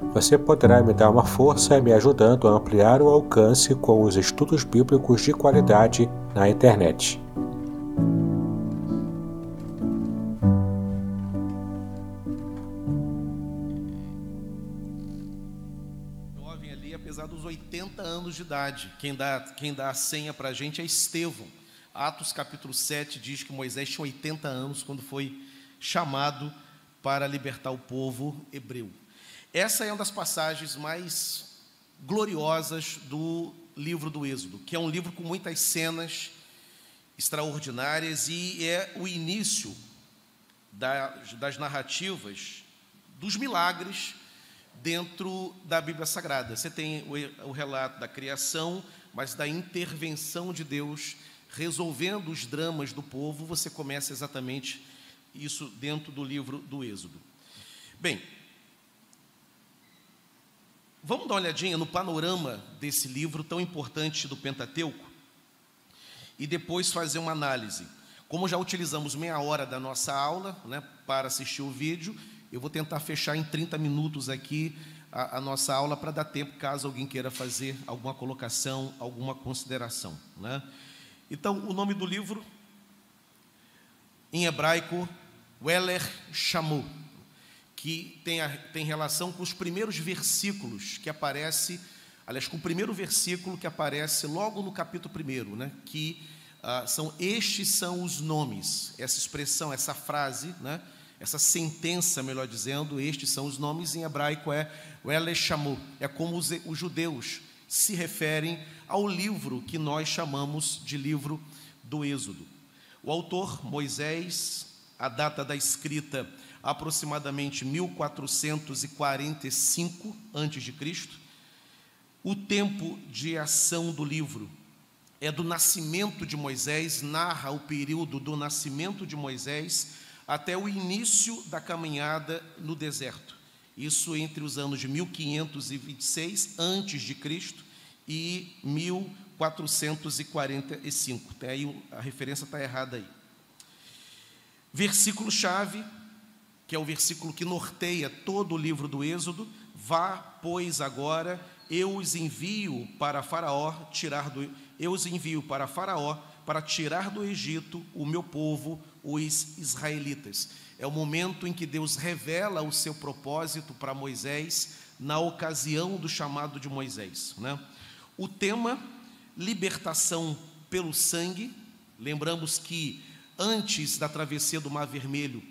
Você poderá me dar uma força me ajudando a ampliar o alcance com os estudos bíblicos de qualidade na internet. Jovem ali, apesar dos 80 anos de idade, quem dá, quem dá a senha para a gente é Estevão. Atos capítulo 7 diz que Moisés tinha 80 anos quando foi chamado para libertar o povo hebreu. Essa é uma das passagens mais gloriosas do livro do Êxodo, que é um livro com muitas cenas extraordinárias e é o início das, das narrativas dos milagres dentro da Bíblia Sagrada. Você tem o, o relato da criação, mas da intervenção de Deus resolvendo os dramas do povo, você começa exatamente isso dentro do livro do Êxodo. Bem, Vamos dar uma olhadinha no panorama desse livro tão importante do Pentateuco e depois fazer uma análise. Como já utilizamos meia hora da nossa aula né, para assistir o vídeo, eu vou tentar fechar em 30 minutos aqui a, a nossa aula para dar tempo caso alguém queira fazer alguma colocação, alguma consideração. Né? Então, o nome do livro, em hebraico, Weller Shamu que tem, a, tem relação com os primeiros versículos que aparece, aliás, com o primeiro versículo que aparece logo no capítulo primeiro, né? Que ah, são estes são os nomes, essa expressão, essa frase, né? Essa sentença, melhor dizendo, estes são os nomes em hebraico é o Eleshamu, é como os, os judeus se referem ao livro que nós chamamos de livro do Êxodo. O autor Moisés, a data da escrita aproximadamente 1445 a.C. O tempo de ação do livro é do nascimento de Moisés, narra o período do nascimento de Moisés até o início da caminhada no deserto. Isso entre os anos de 1526 antes de Cristo e 1445. Até aí a referência está errada aí. Versículo chave que é o versículo que norteia todo o livro do Êxodo, vá, pois agora eu os envio para Faraó tirar do eu os envio para Faraó para tirar do Egito o meu povo, os israelitas. É o momento em que Deus revela o seu propósito para Moisés na ocasião do chamado de Moisés, né? O tema libertação pelo sangue. Lembramos que antes da travessia do Mar Vermelho,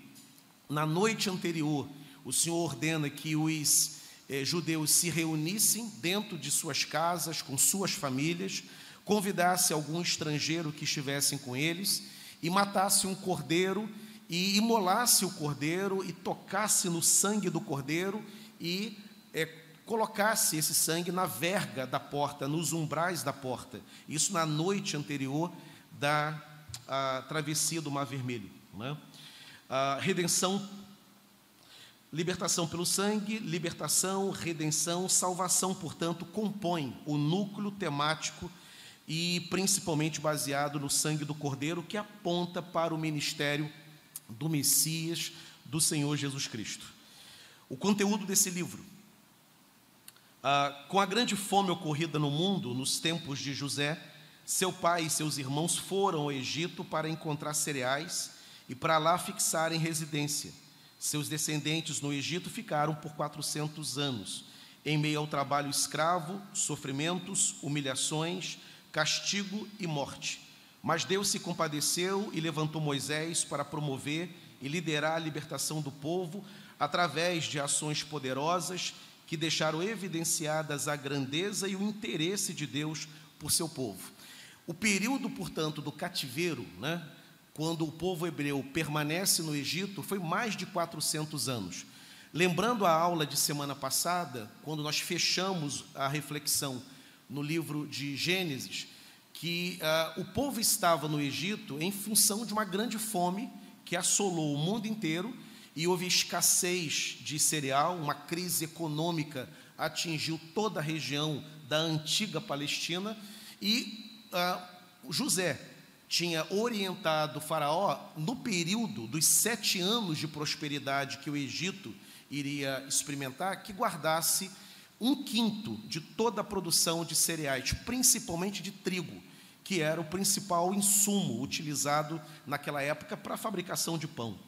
na noite anterior, o Senhor ordena que os eh, judeus se reunissem dentro de suas casas, com suas famílias, convidasse algum estrangeiro que estivessem com eles e matasse um cordeiro e imolasse o cordeiro e tocasse no sangue do cordeiro e eh, colocasse esse sangue na verga da porta, nos umbrais da porta. Isso na noite anterior da travessia do Mar Vermelho. Né? A redenção, libertação pelo sangue, libertação, redenção, salvação, portanto, compõem o núcleo temático e principalmente baseado no sangue do Cordeiro, que aponta para o ministério do Messias, do Senhor Jesus Cristo. O conteúdo desse livro. Ah, com a grande fome ocorrida no mundo nos tempos de José, seu pai e seus irmãos foram ao Egito para encontrar cereais e para lá fixarem residência. Seus descendentes no Egito ficaram por 400 anos, em meio ao trabalho escravo, sofrimentos, humilhações, castigo e morte. Mas Deus se compadeceu e levantou Moisés para promover e liderar a libertação do povo através de ações poderosas que deixaram evidenciadas a grandeza e o interesse de Deus por seu povo. O período, portanto, do cativeiro, né, quando o povo hebreu permanece no Egito, foi mais de 400 anos. Lembrando a aula de semana passada, quando nós fechamos a reflexão no livro de Gênesis, que uh, o povo estava no Egito em função de uma grande fome que assolou o mundo inteiro e houve escassez de cereal, uma crise econômica atingiu toda a região da antiga Palestina e uh, José tinha orientado o Faraó no período dos sete anos de prosperidade que o Egito iria experimentar, que guardasse um quinto de toda a produção de cereais, principalmente de trigo, que era o principal insumo utilizado naquela época para a fabricação de pão.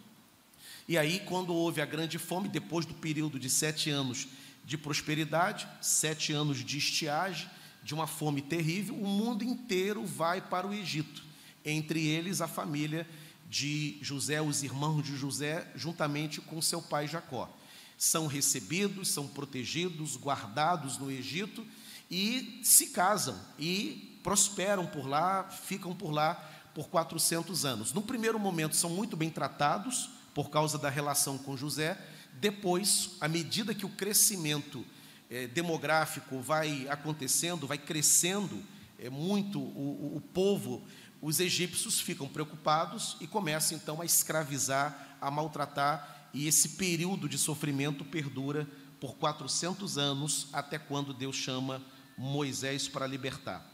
E aí, quando houve a grande fome, depois do período de sete anos de prosperidade, sete anos de estiagem, de uma fome terrível, o mundo inteiro vai para o Egito, entre eles a família de José, os irmãos de José, juntamente com seu pai Jacó são recebidos, são protegidos, guardados no Egito e se casam e prosperam por lá, ficam por lá por 400 anos. No primeiro momento são muito bem tratados por causa da relação com José, depois, à medida que o crescimento é, demográfico vai acontecendo, vai crescendo é, muito o, o povo, os egípcios ficam preocupados e começam então a escravizar, a maltratar e esse período de sofrimento perdura por 400 anos, até quando Deus chama Moisés para libertar.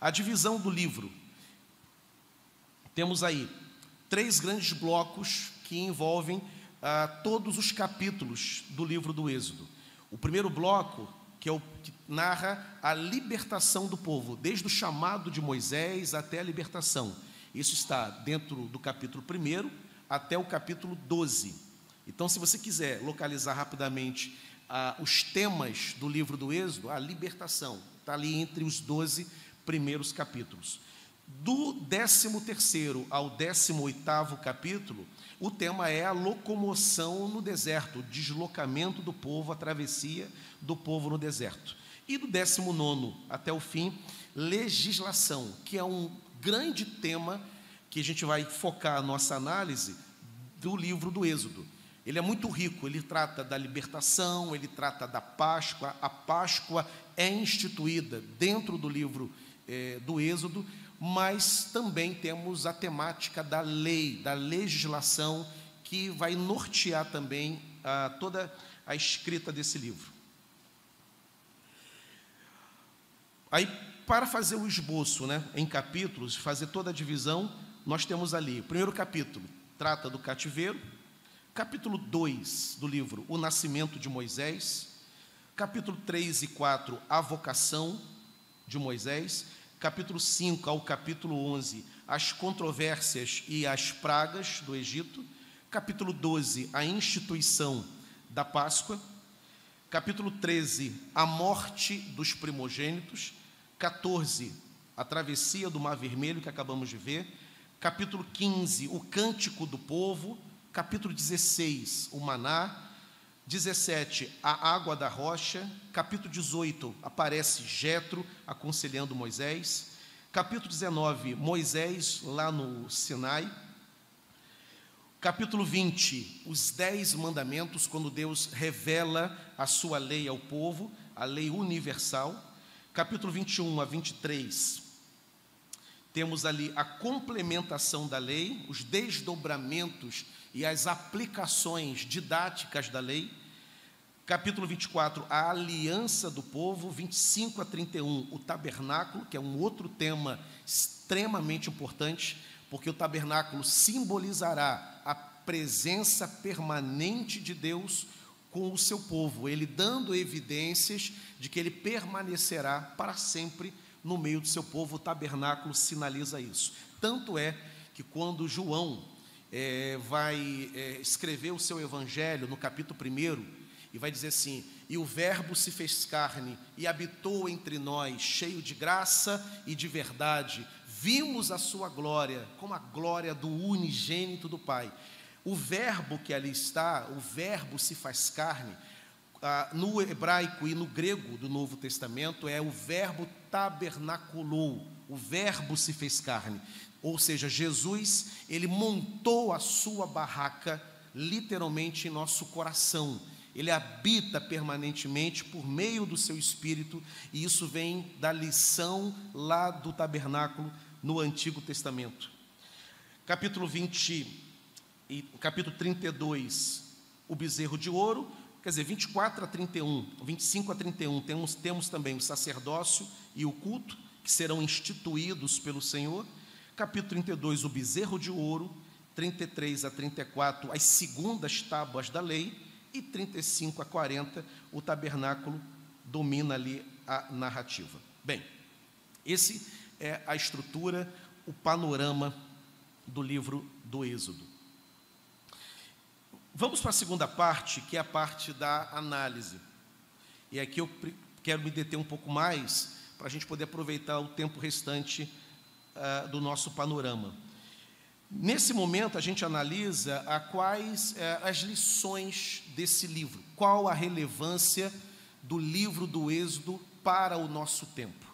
A divisão do livro. Temos aí três grandes blocos que envolvem ah, todos os capítulos do livro do Êxodo. O primeiro bloco, que é o que narra a libertação do povo, desde o chamado de Moisés até a libertação. Isso está dentro do capítulo 1 até o capítulo 12. Então, se você quiser localizar rapidamente ah, os temas do livro do Êxodo, a libertação está ali entre os 12 primeiros capítulos. Do 13 ao 18 capítulo, o tema é a locomoção no deserto, o deslocamento do povo, a travessia do povo no deserto. E do 19 até o fim, legislação, que é um grande tema que a gente vai focar a nossa análise do livro do Êxodo. Ele é muito rico, ele trata da libertação, ele trata da Páscoa. A Páscoa é instituída dentro do livro é, do Êxodo, mas também temos a temática da lei, da legislação, que vai nortear também a, toda a escrita desse livro. Aí, para fazer o esboço né, em capítulos, fazer toda a divisão, nós temos ali, o primeiro capítulo trata do cativeiro, capítulo 2 do livro O Nascimento de Moisés, capítulo 3 e 4, A Vocação de Moisés, capítulo 5 ao capítulo 11, As Controvérsias e as Pragas do Egito, capítulo 12, A Instituição da Páscoa, capítulo 13, A Morte dos Primogênitos, 14, A Travessia do Mar Vermelho, que acabamos de ver, capítulo 15, O Cântico do Povo, capítulo 16, o maná, 17, a água da rocha, capítulo 18, aparece Jetro aconselhando Moisés, capítulo 19, Moisés lá no Sinai, capítulo 20, os dez mandamentos, quando Deus revela a sua lei ao povo, a lei universal, capítulo 21 a 23, temos ali a complementação da lei, os desdobramentos e as aplicações didáticas da lei. Capítulo 24, a aliança do povo, 25 a 31, o tabernáculo, que é um outro tema extremamente importante, porque o tabernáculo simbolizará a presença permanente de Deus com o seu povo, ele dando evidências de que ele permanecerá para sempre no meio do seu povo. O tabernáculo sinaliza isso. Tanto é que quando João é, vai é, escrever o seu evangelho no capítulo 1 e vai dizer assim: E o Verbo se fez carne e habitou entre nós, cheio de graça e de verdade. vimos a sua glória, como a glória do unigênito do Pai. O verbo que ali está, o verbo se faz carne, ah, no hebraico e no grego do Novo Testamento é o verbo tabernaculou, o verbo se fez carne. Ou seja, Jesus, ele montou a sua barraca literalmente em nosso coração. Ele habita permanentemente por meio do seu espírito, e isso vem da lição lá do tabernáculo no Antigo Testamento. Capítulo 20 e capítulo 32, o bezerro de ouro, quer dizer, 24 a 31, 25 a 31, temos, temos também o sacerdócio e o culto, que serão instituídos pelo Senhor. Capítulo 32, o bezerro de ouro, 33 a 34, as segundas tábuas da lei, e 35 a 40, o tabernáculo domina ali a narrativa. Bem, esse é a estrutura, o panorama do livro do Êxodo. Vamos para a segunda parte, que é a parte da análise. E aqui eu quero me deter um pouco mais, para a gente poder aproveitar o tempo restante uh, do nosso panorama. Nesse momento, a gente analisa a quais uh, as lições desse livro, qual a relevância do livro do Êxodo para o nosso tempo.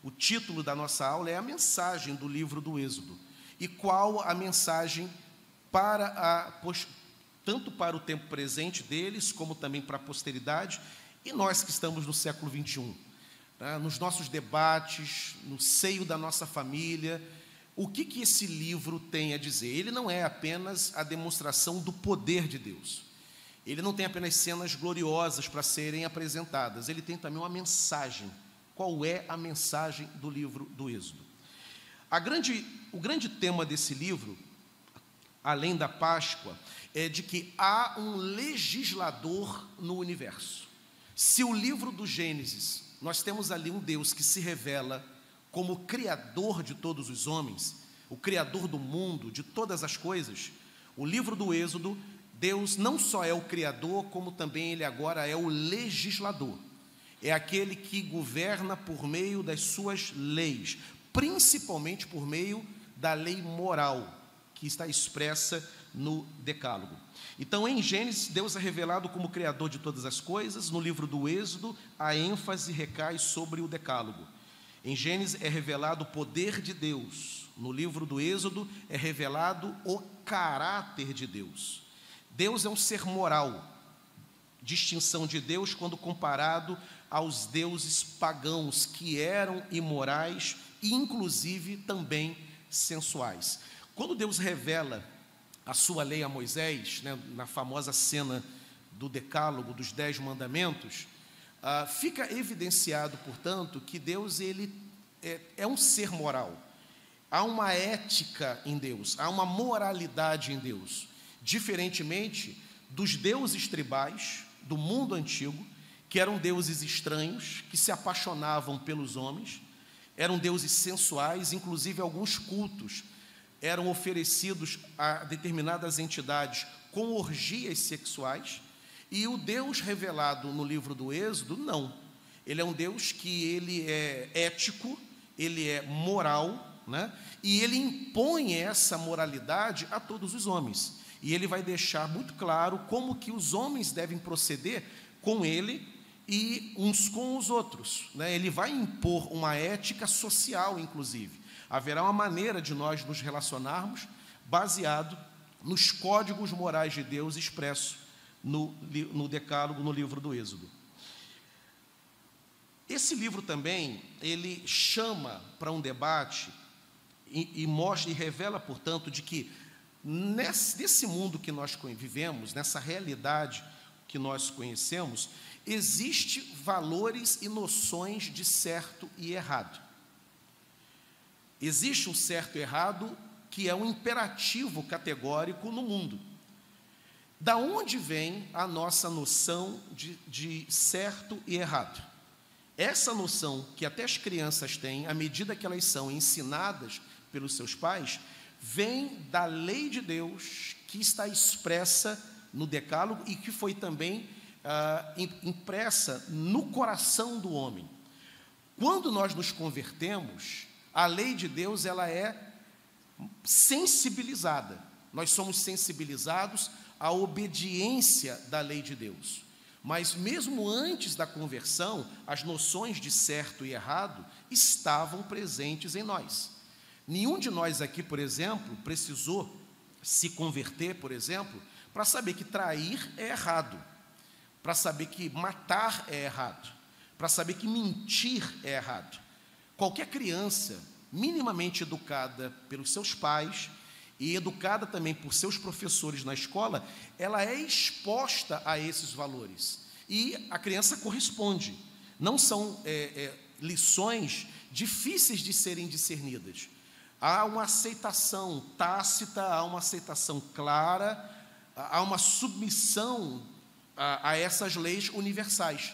O título da nossa aula é a mensagem do livro do Êxodo. E qual a mensagem para a tanto para o tempo presente deles, como também para a posteridade, e nós que estamos no século 21, né, nos nossos debates, no seio da nossa família, o que, que esse livro tem a dizer? Ele não é apenas a demonstração do poder de Deus. Ele não tem apenas cenas gloriosas para serem apresentadas, ele tem também uma mensagem. Qual é a mensagem do livro do Êxodo? Grande, o grande tema desse livro, além da Páscoa, é de que há um legislador no universo. Se o livro do Gênesis, nós temos ali um Deus que se revela como criador de todos os homens, o criador do mundo, de todas as coisas, o livro do Êxodo, Deus não só é o criador, como também ele agora é o legislador. É aquele que governa por meio das suas leis, principalmente por meio da lei moral, que está expressa no Decálogo. Então, em Gênesis, Deus é revelado como Criador de todas as coisas, no livro do Êxodo, a ênfase recai sobre o Decálogo. Em Gênesis é revelado o poder de Deus, no livro do Êxodo é revelado o caráter de Deus. Deus é um ser moral, distinção de Deus quando comparado aos deuses pagãos que eram imorais e, inclusive, também sensuais. Quando Deus revela a sua lei a Moisés, né, na famosa cena do Decálogo, dos Dez Mandamentos, ah, fica evidenciado, portanto, que Deus ele é, é um ser moral. Há uma ética em Deus, há uma moralidade em Deus, diferentemente dos deuses tribais do mundo antigo, que eram deuses estranhos, que se apaixonavam pelos homens, eram deuses sensuais, inclusive alguns cultos eram oferecidos a determinadas entidades com orgias sexuais, e o Deus revelado no livro do Êxodo, não. Ele é um Deus que ele é ético, ele é moral, né? e ele impõe essa moralidade a todos os homens. E ele vai deixar muito claro como que os homens devem proceder com ele e uns com os outros. Né? Ele vai impor uma ética social, inclusive. Haverá uma maneira de nós nos relacionarmos baseado nos códigos morais de Deus expressos no, no Decálogo, no livro do Êxodo. Esse livro também, ele chama para um debate e, e, mostra e revela, portanto, de que nesse, nesse mundo que nós vivemos, nessa realidade que nós conhecemos, existe valores e noções de certo e errado. Existe um certo e errado que é um imperativo categórico no mundo. Da onde vem a nossa noção de, de certo e errado? Essa noção que até as crianças têm, à medida que elas são ensinadas pelos seus pais, vem da lei de Deus que está expressa no Decálogo e que foi também ah, impressa no coração do homem. Quando nós nos convertemos, A lei de Deus, ela é sensibilizada. Nós somos sensibilizados à obediência da lei de Deus. Mas mesmo antes da conversão, as noções de certo e errado estavam presentes em nós. Nenhum de nós aqui, por exemplo, precisou se converter, por exemplo, para saber que trair é errado, para saber que matar é errado, para saber que mentir é errado. Qualquer criança minimamente educada pelos seus pais e educada também por seus professores na escola, ela é exposta a esses valores. E a criança corresponde. Não são é, é, lições difíceis de serem discernidas. Há uma aceitação tácita, há uma aceitação clara, há uma submissão a, a essas leis universais.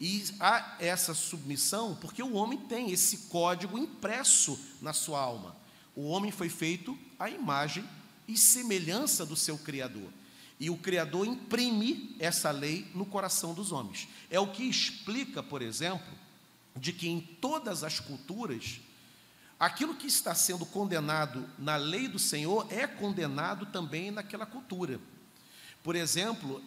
E há essa submissão porque o homem tem esse código impresso na sua alma. O homem foi feito à imagem e semelhança do seu Criador. E o Criador imprime essa lei no coração dos homens. É o que explica, por exemplo, de que em todas as culturas, aquilo que está sendo condenado na lei do Senhor é condenado também naquela cultura. Por exemplo,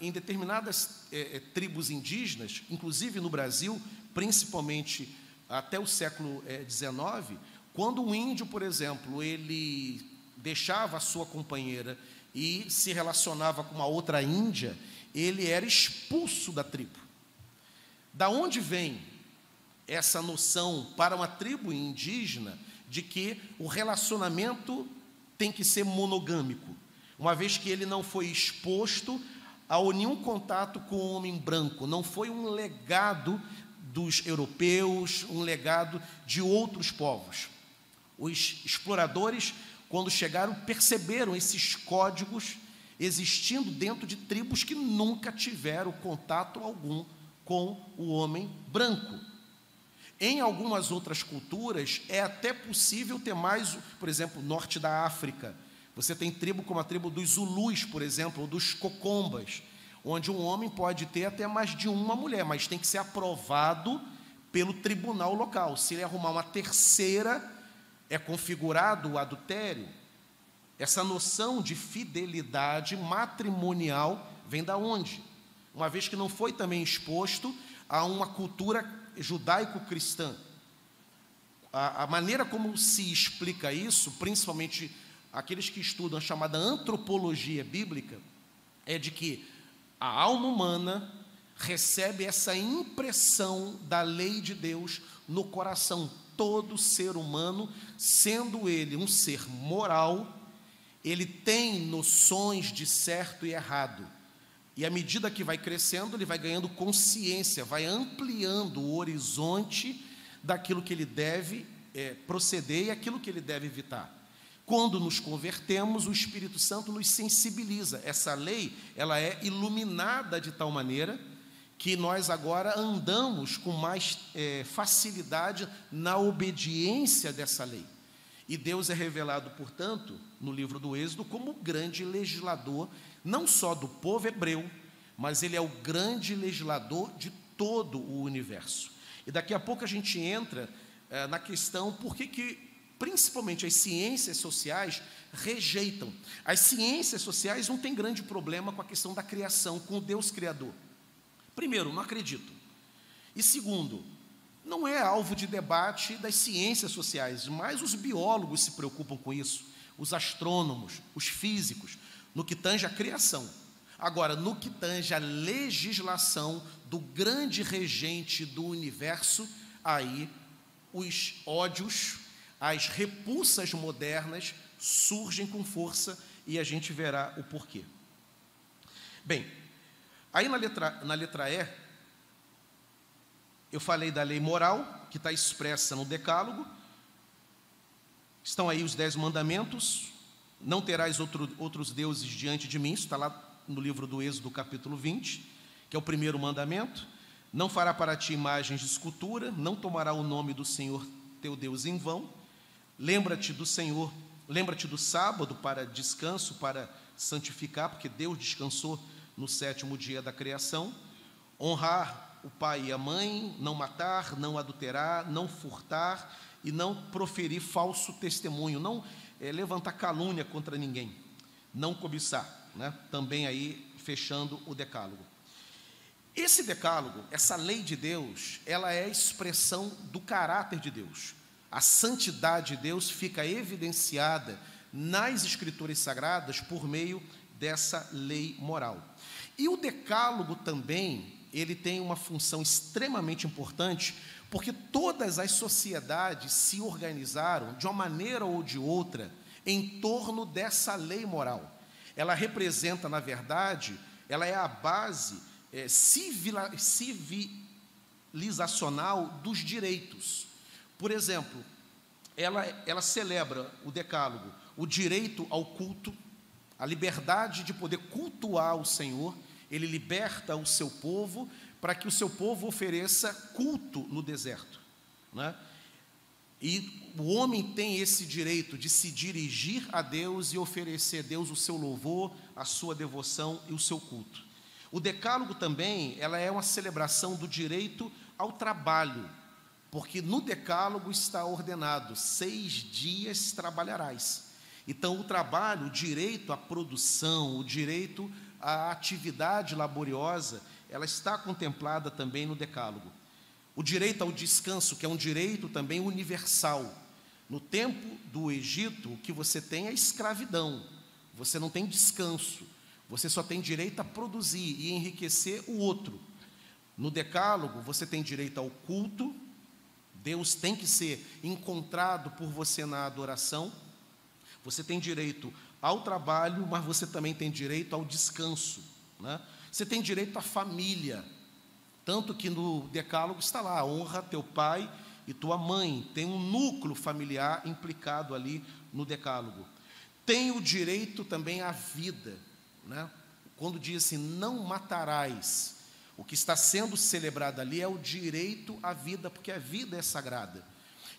em determinadas é, é, tribos indígenas, inclusive no Brasil, principalmente até o século XIX, é, quando um índio, por exemplo, ele deixava a sua companheira e se relacionava com uma outra índia, ele era expulso da tribo. Da onde vem essa noção para uma tribo indígena de que o relacionamento tem que ser monogâmico, uma vez que ele não foi exposto a nenhum contato com o homem branco, não foi um legado dos europeus, um legado de outros povos. Os exploradores, quando chegaram, perceberam esses códigos existindo dentro de tribos que nunca tiveram contato algum com o homem branco. Em algumas outras culturas, é até possível ter mais, por exemplo, norte da África. Você tem tribo como a tribo dos Zulus, por exemplo, ou dos Cocombas, onde um homem pode ter até mais de uma mulher, mas tem que ser aprovado pelo tribunal local. Se ele arrumar uma terceira, é configurado o adultério. Essa noção de fidelidade matrimonial vem da onde? Uma vez que não foi também exposto a uma cultura judaico-cristã. A, a, maneira como se explica isso, principalmente aqueles que estudam a chamada antropologia bíblica, é de que a alma humana recebe essa impressão da lei de Deus no coração todo ser humano, sendo ele um ser moral, ele tem noções de certo e errado. E à medida que vai crescendo, ele vai ganhando consciência, vai ampliando o horizonte daquilo que ele deve é, proceder e aquilo que ele deve evitar. Quando nos convertemos, o Espírito Santo nos sensibiliza. Essa lei, ela é iluminada de tal maneira que nós agora andamos com mais é, facilidade na obediência dessa lei. E Deus é revelado, portanto, no livro do Êxodo, como o grande legislador, não só do povo hebreu, mas ele é o grande legislador de todo o universo. E daqui a pouco a gente entra é, na questão por que, que, principalmente as ciências sociais, rejeitam. As ciências sociais não têm grande problema com a questão da criação, com o Deus Criador. Primeiro, não acredito. E segundo, não é alvo de debate das ciências sociais, mas os biólogos se preocupam com isso, os astrônomos, os físicos, no que tange a criação. Agora, no que tange a legislação do grande regente do universo, aí os ódios, as repulsas modernas surgem com força e a gente verá o porquê. Bem, Aí na letra, na letra E, eu falei da lei moral, que está expressa no Decálogo. Estão aí os dez mandamentos. Não terás outro, outros deuses diante de mim. Isso está lá no livro do Êxodo, capítulo 20, que é o primeiro mandamento. Não fará para ti imagens de escultura, não tomará o nome do Senhor teu Deus em vão. Lembra-te do Senhor, lembra-te do sábado para descanso, para santificar, porque Deus descansou no sétimo dia da criação, honrar o pai e a mãe, não matar, não adulterar, não furtar e não proferir falso testemunho, não é, levantar calúnia contra ninguém, não cobiçar, né? também aí fechando o decálogo. Esse decálogo, essa lei de Deus, ela é a expressão do caráter de Deus. A santidade de Deus fica evidenciada nas escrituras sagradas por meio dessa lei moral. E o decálogo também, ele tem uma função extremamente importante, porque todas as sociedades se organizaram de uma maneira ou de outra em torno dessa lei moral. Ela representa, na verdade, ela é a base é, civilizacional dos direitos. Por exemplo, ela, ela celebra o decálogo, o direito ao culto, a liberdade de poder cultuar o Senhor, ele liberta o seu povo para que o seu povo ofereça culto no deserto. Né? E o homem tem esse direito de se dirigir a Deus e oferecer a Deus o seu louvor, a sua devoção e o seu culto. O decálogo também, ela é uma celebração do direito ao trabalho, porque no decálogo está ordenado: seis dias trabalharás. Então, o trabalho, o direito à produção, o direito à atividade laboriosa, ela está contemplada também no decálogo. O direito ao descanso, que é um direito também universal. No tempo do Egito, o que você tem é escravidão, você não tem descanso. Você só tem direito a produzir e enriquecer o outro. No Decálogo, você tem direito ao culto, Deus tem que ser encontrado por você na adoração. Você tem direito ao trabalho, mas você também tem direito ao descanso. Né? Você tem direito à família. Tanto que no Decálogo está lá: honra teu pai e tua mãe. Tem um núcleo familiar implicado ali no Decálogo. Tem o direito também à vida né? quando diz assim, não matarás, o que está sendo celebrado ali é o direito à vida, porque a vida é sagrada.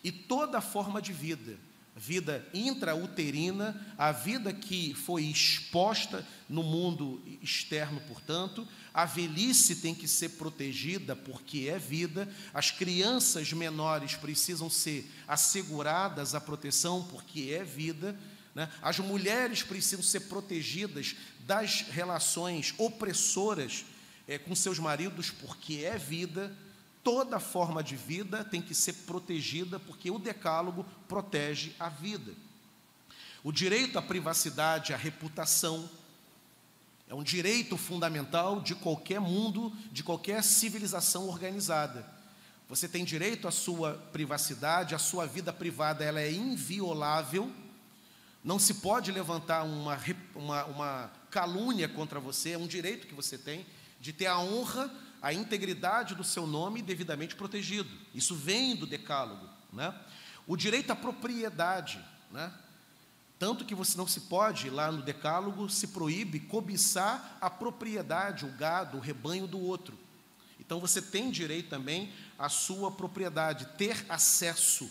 E toda forma de vida, vida intrauterina, a vida que foi exposta no mundo externo, portanto, a velhice tem que ser protegida porque é vida, as crianças menores precisam ser asseguradas a proteção porque é vida, né? As mulheres precisam ser protegidas das relações opressoras é, com seus maridos, porque é vida. Toda forma de vida tem que ser protegida, porque o decálogo protege a vida. O direito à privacidade, à reputação, é um direito fundamental de qualquer mundo, de qualquer civilização organizada. Você tem direito à sua privacidade, a sua vida privada ela é inviolável não se pode levantar uma, uma, uma calúnia contra você, é um direito que você tem de ter a honra, a integridade do seu nome devidamente protegido. Isso vem do decálogo. Né? O direito à propriedade. Né? Tanto que você não se pode, lá no decálogo, se proíbe cobiçar a propriedade, o gado, o rebanho do outro. Então você tem direito também à sua propriedade, ter acesso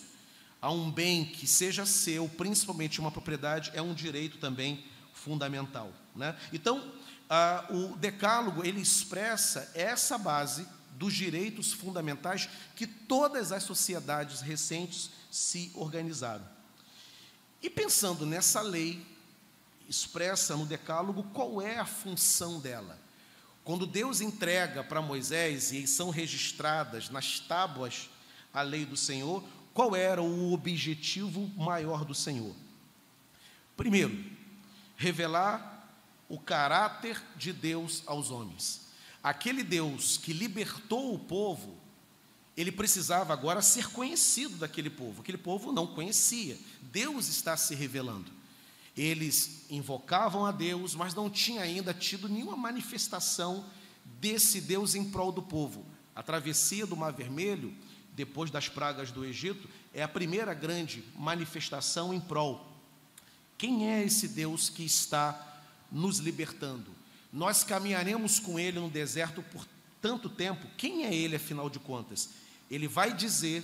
a um bem que seja seu, principalmente uma propriedade, é um direito também fundamental. Né? Então, ah, o Decálogo ele expressa essa base dos direitos fundamentais que todas as sociedades recentes se organizaram. E pensando nessa lei expressa no Decálogo, qual é a função dela? Quando Deus entrega para Moisés e são registradas nas tábuas a lei do Senhor, qual era o objetivo maior do Senhor? Primeiro, revelar o caráter de Deus aos homens. Aquele Deus que libertou o povo, ele precisava agora ser conhecido daquele povo. Aquele povo não conhecia. Deus está se revelando. Eles invocavam a Deus, mas não tinha ainda tido nenhuma manifestação desse Deus em prol do povo. A travessia do Mar Vermelho depois das pragas do Egito, é a primeira grande manifestação em prol. Quem é esse Deus que está nos libertando? Nós caminharemos com Ele no deserto por tanto tempo. Quem é Ele, afinal de contas? Ele vai dizer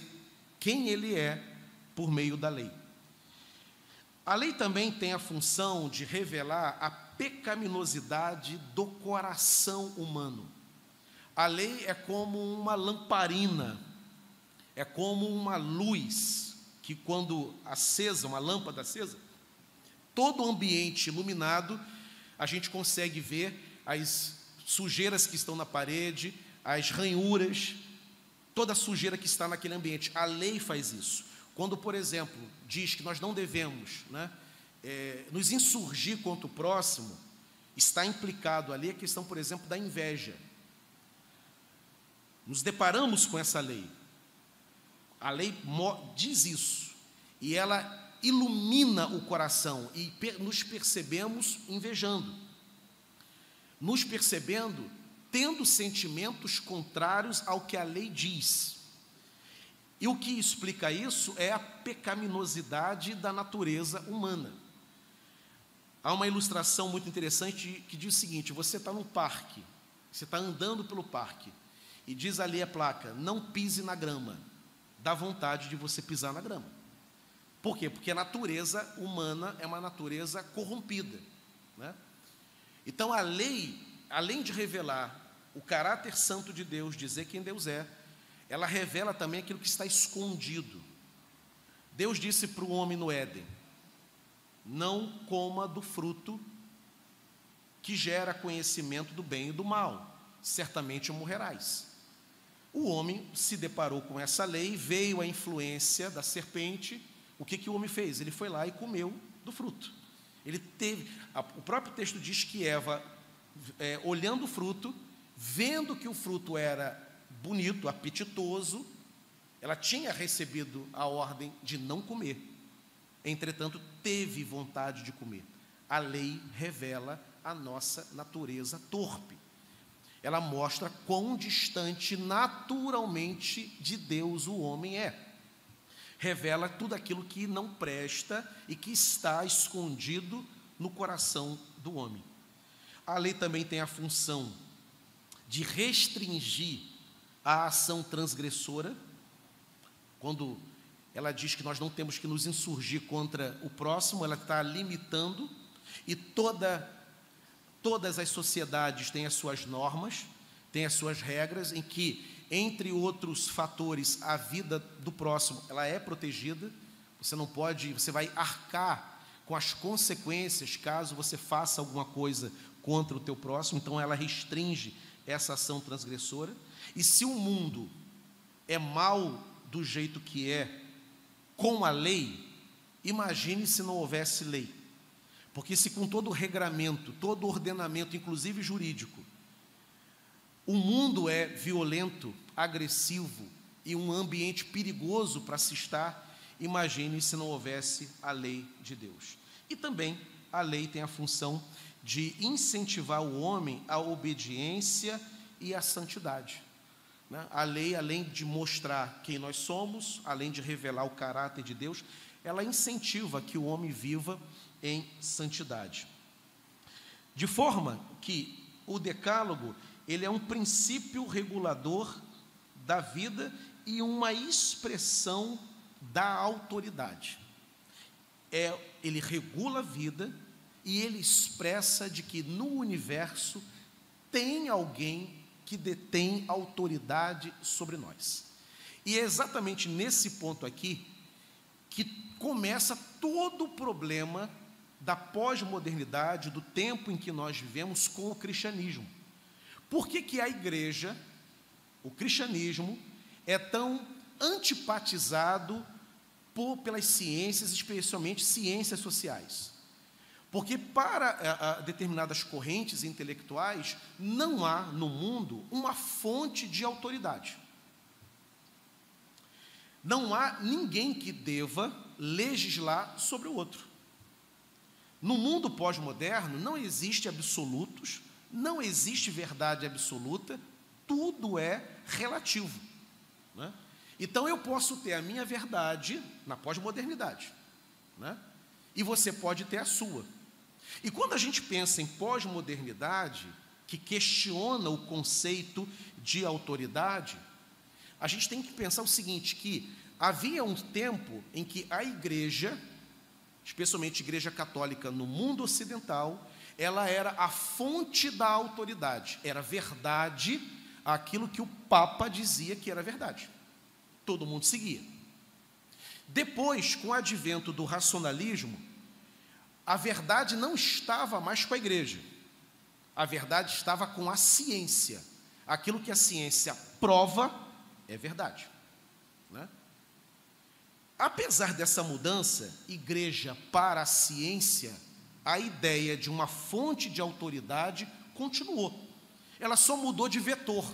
quem Ele é por meio da lei. A lei também tem a função de revelar a pecaminosidade do coração humano. A lei é como uma lamparina é como uma luz que quando acesa, uma lâmpada acesa, todo o ambiente iluminado, a gente consegue ver as sujeiras que estão na parede, as ranhuras, toda a sujeira que está naquele ambiente. A lei faz isso. Quando, por exemplo, diz que nós não devemos né, é, nos insurgir contra o próximo, está implicado ali a questão, por exemplo, da inveja. Nos deparamos com essa lei. A lei diz isso. E ela ilumina o coração e nos percebemos invejando. Nos percebendo tendo sentimentos contrários ao que a lei diz. E o que explica isso é a pecaminosidade da natureza humana. Há uma ilustração muito interessante que diz o seguinte: você está num parque, você está andando pelo parque, e diz ali a placa: não pise na grama. Dá vontade de você pisar na grama. Por quê? Porque a natureza humana é uma natureza corrompida. Né? Então a lei, além de revelar o caráter santo de Deus, dizer quem Deus é, ela revela também aquilo que está escondido. Deus disse para o homem no Éden: não coma do fruto que gera conhecimento do bem e do mal, certamente morrerás. O homem se deparou com essa lei, veio a influência da serpente. O que, que o homem fez? Ele foi lá e comeu do fruto. Ele teve. A, o próprio texto diz que Eva, é, olhando o fruto, vendo que o fruto era bonito, apetitoso, ela tinha recebido a ordem de não comer. Entretanto, teve vontade de comer. A lei revela a nossa natureza torpe. Ela mostra quão distante naturalmente de Deus o homem é. Revela tudo aquilo que não presta e que está escondido no coração do homem. A lei também tem a função de restringir a ação transgressora, quando ela diz que nós não temos que nos insurgir contra o próximo, ela está limitando, e toda, todas as sociedades têm as suas normas, têm as suas regras, em que, entre outros fatores, a vida do próximo ela é protegida, você não pode, você vai arcar com as consequências caso você faça alguma coisa contra o teu próximo, então ela restringe essa ação transgressora. E se o mundo é mal do jeito que é, com a lei, imagine se não houvesse lei. Porque se com todo o regramento, todo o ordenamento, inclusive jurídico, o mundo é violento, agressivo e um ambiente perigoso para se estar, imagine se não houvesse a lei de Deus. E também a lei tem a função de incentivar o homem à obediência e à santidade. Né? A lei, além de mostrar quem nós somos, além de revelar o caráter de Deus, ela incentiva que o homem viva em santidade. De forma que o decálogo, ele é um princípio regulador da vida e uma expressão da autoridade. É, ele regula a vida e ele expressa de que no universo tem alguém que detém autoridade sobre nós. E é exatamente nesse ponto aqui que começa todo o problema da pós-modernidade, do tempo em que nós vivemos com o cristianismo. Por que, que a igreja, o cristianismo, é tão antipatizado por, pelas ciências, especialmente ciências sociais? Porque para a, a determinadas correntes intelectuais não há no mundo uma fonte de autoridade. Não há ninguém que deva legislar sobre o outro. No mundo pós-moderno não existe absolutos, não existe verdade absoluta, tudo é relativo. Né? Então eu posso ter a minha verdade na pós-modernidade, né? e você pode ter a sua. E quando a gente pensa em pós-modernidade, que questiona o conceito de autoridade, a gente tem que pensar o seguinte: que havia um tempo em que a igreja, especialmente a igreja católica no mundo ocidental, ela era a fonte da autoridade, era verdade aquilo que o Papa dizia que era verdade. Todo mundo seguia. Depois, com o advento do racionalismo, a verdade não estava mais com a igreja, a verdade estava com a ciência. Aquilo que a ciência prova é verdade. Né? Apesar dessa mudança, igreja para a ciência, a ideia de uma fonte de autoridade continuou. Ela só mudou de vetor.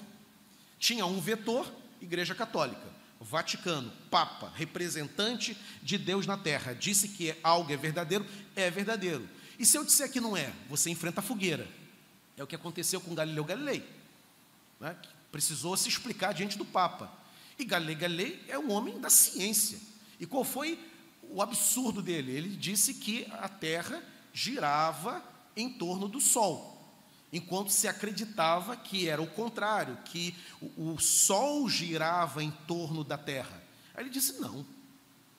Tinha um vetor, Igreja Católica. Vaticano, Papa, representante de Deus na terra, disse que algo é verdadeiro, é verdadeiro. E se eu disser que não é, você enfrenta a fogueira. É o que aconteceu com Galileu Galilei. Né? Precisou se explicar diante do Papa. E Galileu Galilei é um homem da ciência. E qual foi o absurdo dele? Ele disse que a Terra girava em torno do Sol enquanto se acreditava que era o contrário, que o, o Sol girava em torno da Terra. Aí ele disse: não,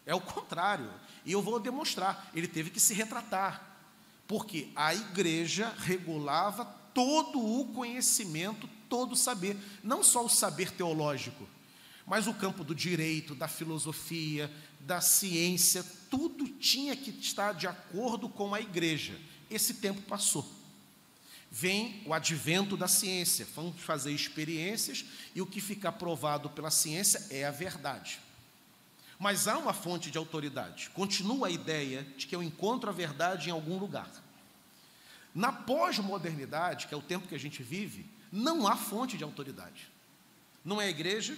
é o contrário, e eu vou demonstrar. Ele teve que se retratar, porque a igreja regulava todo o conhecimento, todo o saber, não só o saber teológico, mas o campo do direito, da filosofia, da ciência, tudo tinha que estar de acordo com a igreja. Esse tempo passou vem o advento da ciência. Vamos fazer experiências e o que fica provado pela ciência é a verdade. Mas há uma fonte de autoridade. Continua a ideia de que eu encontro a verdade em algum lugar. Na pós-modernidade, que é o tempo que a gente vive, não há fonte de autoridade. Não é igreja,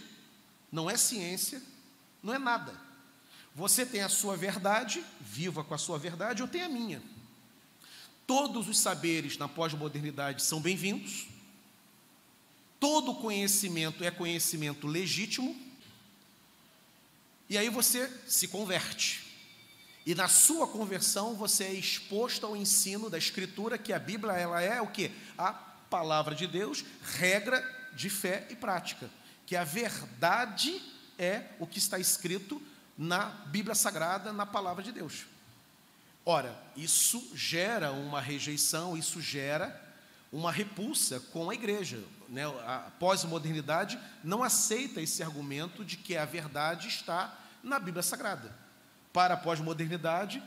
não é ciência, não é nada. Você tem a sua verdade, viva com a sua verdade, eu tenho a minha. Todos os saberes na pós-modernidade são bem-vindos. Todo conhecimento é conhecimento legítimo. E aí você se converte. E na sua conversão você é exposto ao ensino da escritura que a Bíblia ela é o que? A palavra de Deus, regra de fé e prática, que a verdade é o que está escrito na Bíblia Sagrada, na palavra de Deus. Ora, isso gera uma rejeição, isso gera uma repulsa com a igreja. Né? A pós-modernidade não aceita esse argumento de que a verdade está na Bíblia Sagrada. Para a pós-modernidade,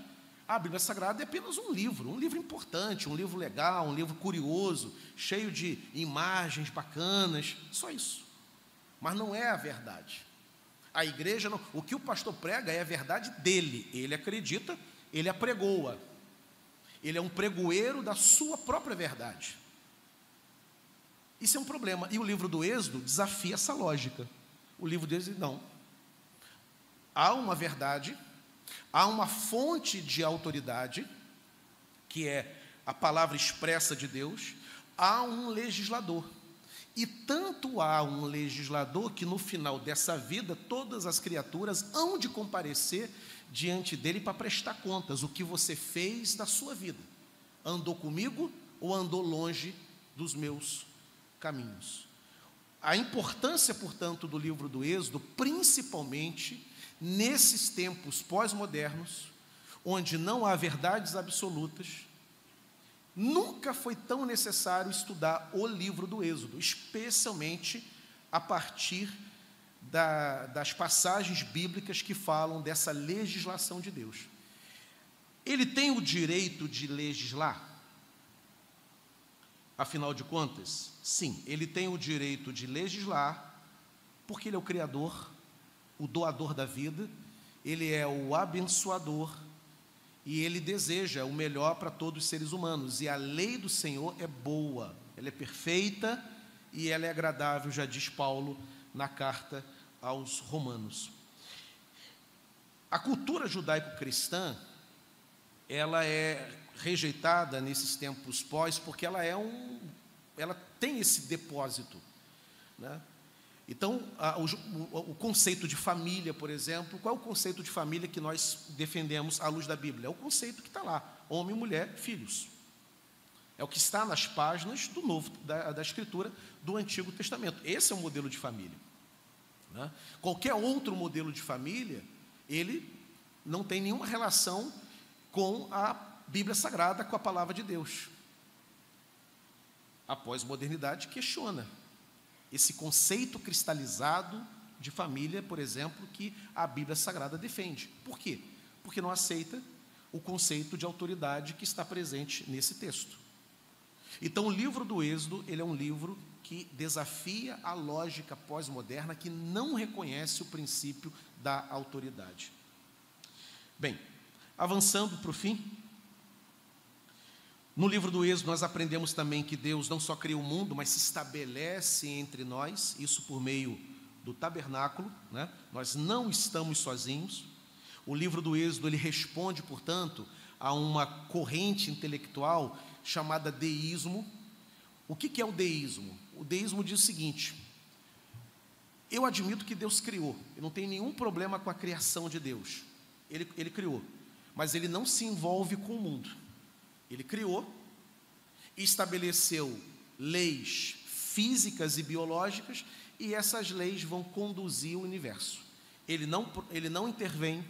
a Bíblia Sagrada é apenas um livro, um livro importante, um livro legal, um livro curioso, cheio de imagens bacanas, só isso. Mas não é a verdade. A igreja não. O que o pastor prega é a verdade dele. Ele acredita ele apregoa. Ele é um pregoeiro da sua própria verdade. Isso é um problema. E o livro do Êxodo desafia essa lógica. O livro deles diz: não. Há uma verdade, há uma fonte de autoridade, que é a palavra expressa de Deus, há um legislador. E tanto há um legislador que no final dessa vida todas as criaturas hão de comparecer diante dele para prestar contas o que você fez da sua vida. Andou comigo ou andou longe dos meus caminhos? A importância, portanto, do livro do Êxodo, principalmente nesses tempos pós-modernos, onde não há verdades absolutas, nunca foi tão necessário estudar o livro do Êxodo, especialmente a partir da, das passagens bíblicas que falam dessa legislação de Deus. Ele tem o direito de legislar? Afinal de contas, sim, ele tem o direito de legislar, porque ele é o Criador, o doador da vida, ele é o abençoador e ele deseja o melhor para todos os seres humanos. E a lei do Senhor é boa, ela é perfeita e ela é agradável, já diz Paulo na carta aos romanos. A cultura judaico-cristã, ela é rejeitada nesses tempos pós, porque ela é um, ela tem esse depósito, né? Então, a, o, o, conceito de família, por exemplo, qual é o conceito de família que nós defendemos à luz da Bíblia? É o conceito que está lá: homem, mulher, filhos. É o que está nas páginas do Novo, da, da Escritura do Antigo Testamento. Esse é o modelo de família. Né? Qualquer outro modelo de família, ele não tem nenhuma relação com a Bíblia Sagrada, com a palavra de Deus. A pós-modernidade questiona esse conceito cristalizado de família, por exemplo, que a Bíblia Sagrada defende. Por quê? Porque não aceita o conceito de autoridade que está presente nesse texto. Então, o livro do Êxodo, ele é um livro que desafia a lógica pós-moderna que não reconhece o princípio da autoridade. Bem, avançando para o fim, no livro do Êxodo, nós aprendemos também que Deus não só cria o mundo, mas se estabelece entre nós, isso por meio do tabernáculo, né? nós não estamos sozinhos. O livro do Êxodo ele responde, portanto, a uma corrente intelectual chamada deísmo. O que, que é o deísmo? O deísmo diz o seguinte: eu admito que Deus criou, eu não tenho nenhum problema com a criação de Deus, ele, ele criou, mas ele não se envolve com o mundo. Ele criou estabeleceu leis físicas e biológicas, e essas leis vão conduzir o universo. Ele não, ele não intervém,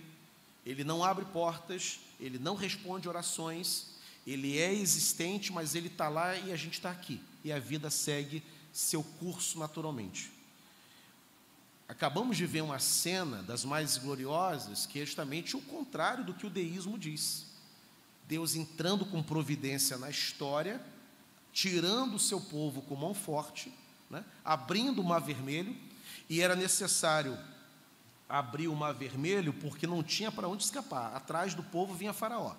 ele não abre portas, ele não responde orações, ele é existente, mas ele está lá e a gente está aqui, e a vida segue seu curso naturalmente. Acabamos de ver uma cena das mais gloriosas, que é justamente o contrário do que o deísmo diz. Deus entrando com providência na história, tirando o seu povo com mão forte, né, abrindo o mar vermelho, e era necessário abrir o mar vermelho porque não tinha para onde escapar. Atrás do povo vinha Faraó.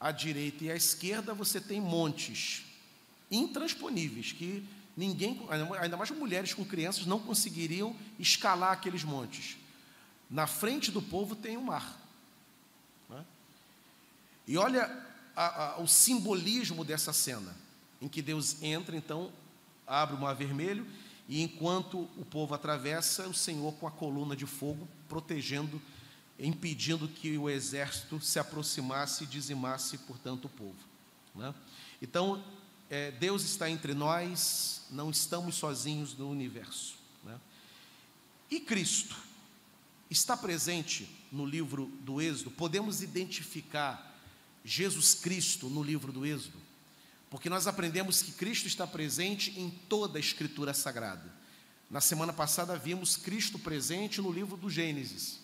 À direita e à esquerda você tem montes intransponíveis que ninguém, ainda mais mulheres com crianças, não conseguiriam escalar aqueles montes. Na frente do povo tem o mar. E olha a, a, o simbolismo dessa cena, em que Deus entra, então, abre o mar vermelho, e enquanto o povo atravessa, o Senhor com a coluna de fogo, protegendo, impedindo que o exército se aproximasse e dizimasse, portanto, o povo. Né? Então, é, Deus está entre nós, não estamos sozinhos no universo. Né? E Cristo está presente no livro do Êxodo, podemos identificar Jesus Cristo no livro do Êxodo, porque nós aprendemos que Cristo está presente em toda a Escritura Sagrada. Na semana passada vimos Cristo presente no livro do Gênesis.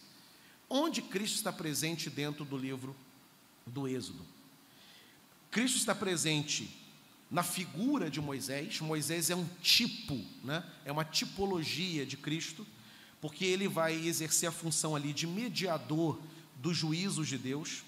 Onde Cristo está presente dentro do livro do Êxodo? Cristo está presente na figura de Moisés. Moisés é um tipo, né? é uma tipologia de Cristo, porque ele vai exercer a função ali de mediador dos juízos de Deus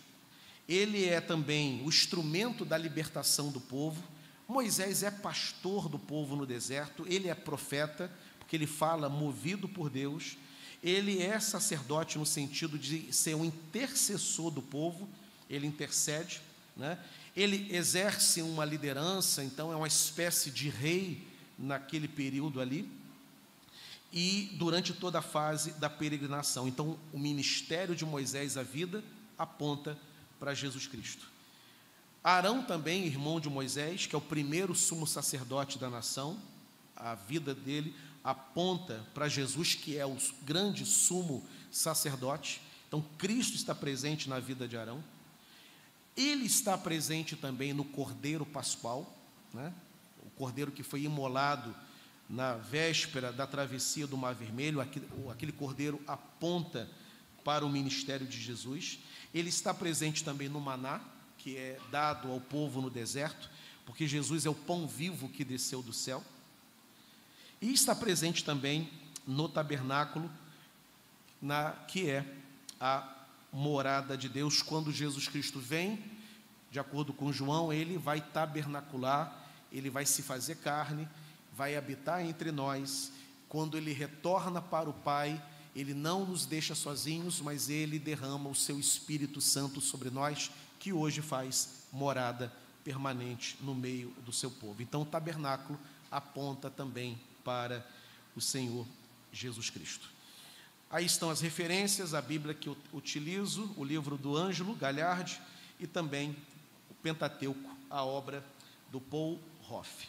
ele é também o instrumento da libertação do povo. Moisés é pastor do povo no deserto, ele é profeta, porque ele fala movido por Deus. Ele é sacerdote no sentido de ser um intercessor do povo, ele intercede, né? ele exerce uma liderança, então é uma espécie de rei naquele período ali, e durante toda a fase da peregrinação. Então, o ministério de Moisés à vida aponta para Jesus Cristo. Arão também, irmão de Moisés, que é o primeiro sumo sacerdote da nação, a vida dele aponta para Jesus, que é o grande sumo sacerdote. Então, Cristo está presente na vida de Arão. Ele está presente também no Cordeiro Pascual, né? o cordeiro que foi imolado na véspera da travessia do Mar Vermelho. Aquele, aquele cordeiro aponta para o ministério de Jesus. Ele está presente também no maná, que é dado ao povo no deserto, porque Jesus é o pão vivo que desceu do céu. E está presente também no tabernáculo, na que é a morada de Deus. Quando Jesus Cristo vem, de acordo com João, ele vai tabernacular, ele vai se fazer carne, vai habitar entre nós. Quando ele retorna para o Pai, ele não nos deixa sozinhos, mas Ele derrama o Seu Espírito Santo sobre nós, que hoje faz morada permanente no meio do seu povo. Então, o tabernáculo aponta também para o Senhor Jesus Cristo. Aí estão as referências, a Bíblia que eu utilizo, o livro do Ângelo Galhardi e também o Pentateuco, a obra do Paul Hoff.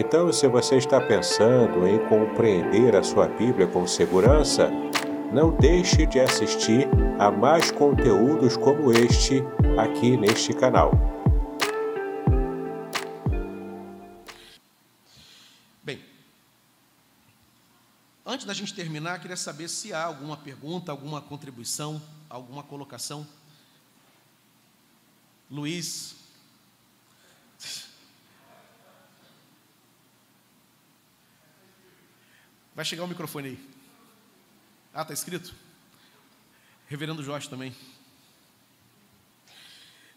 Então, se você está pensando em compreender a sua Bíblia com segurança, não deixe de assistir a mais conteúdos como este aqui neste canal. Bem, antes da gente terminar, queria saber se há alguma pergunta, alguma contribuição, alguma colocação. Luiz. Vai chegar o microfone aí. Ah, está escrito? Reverendo Jorge também.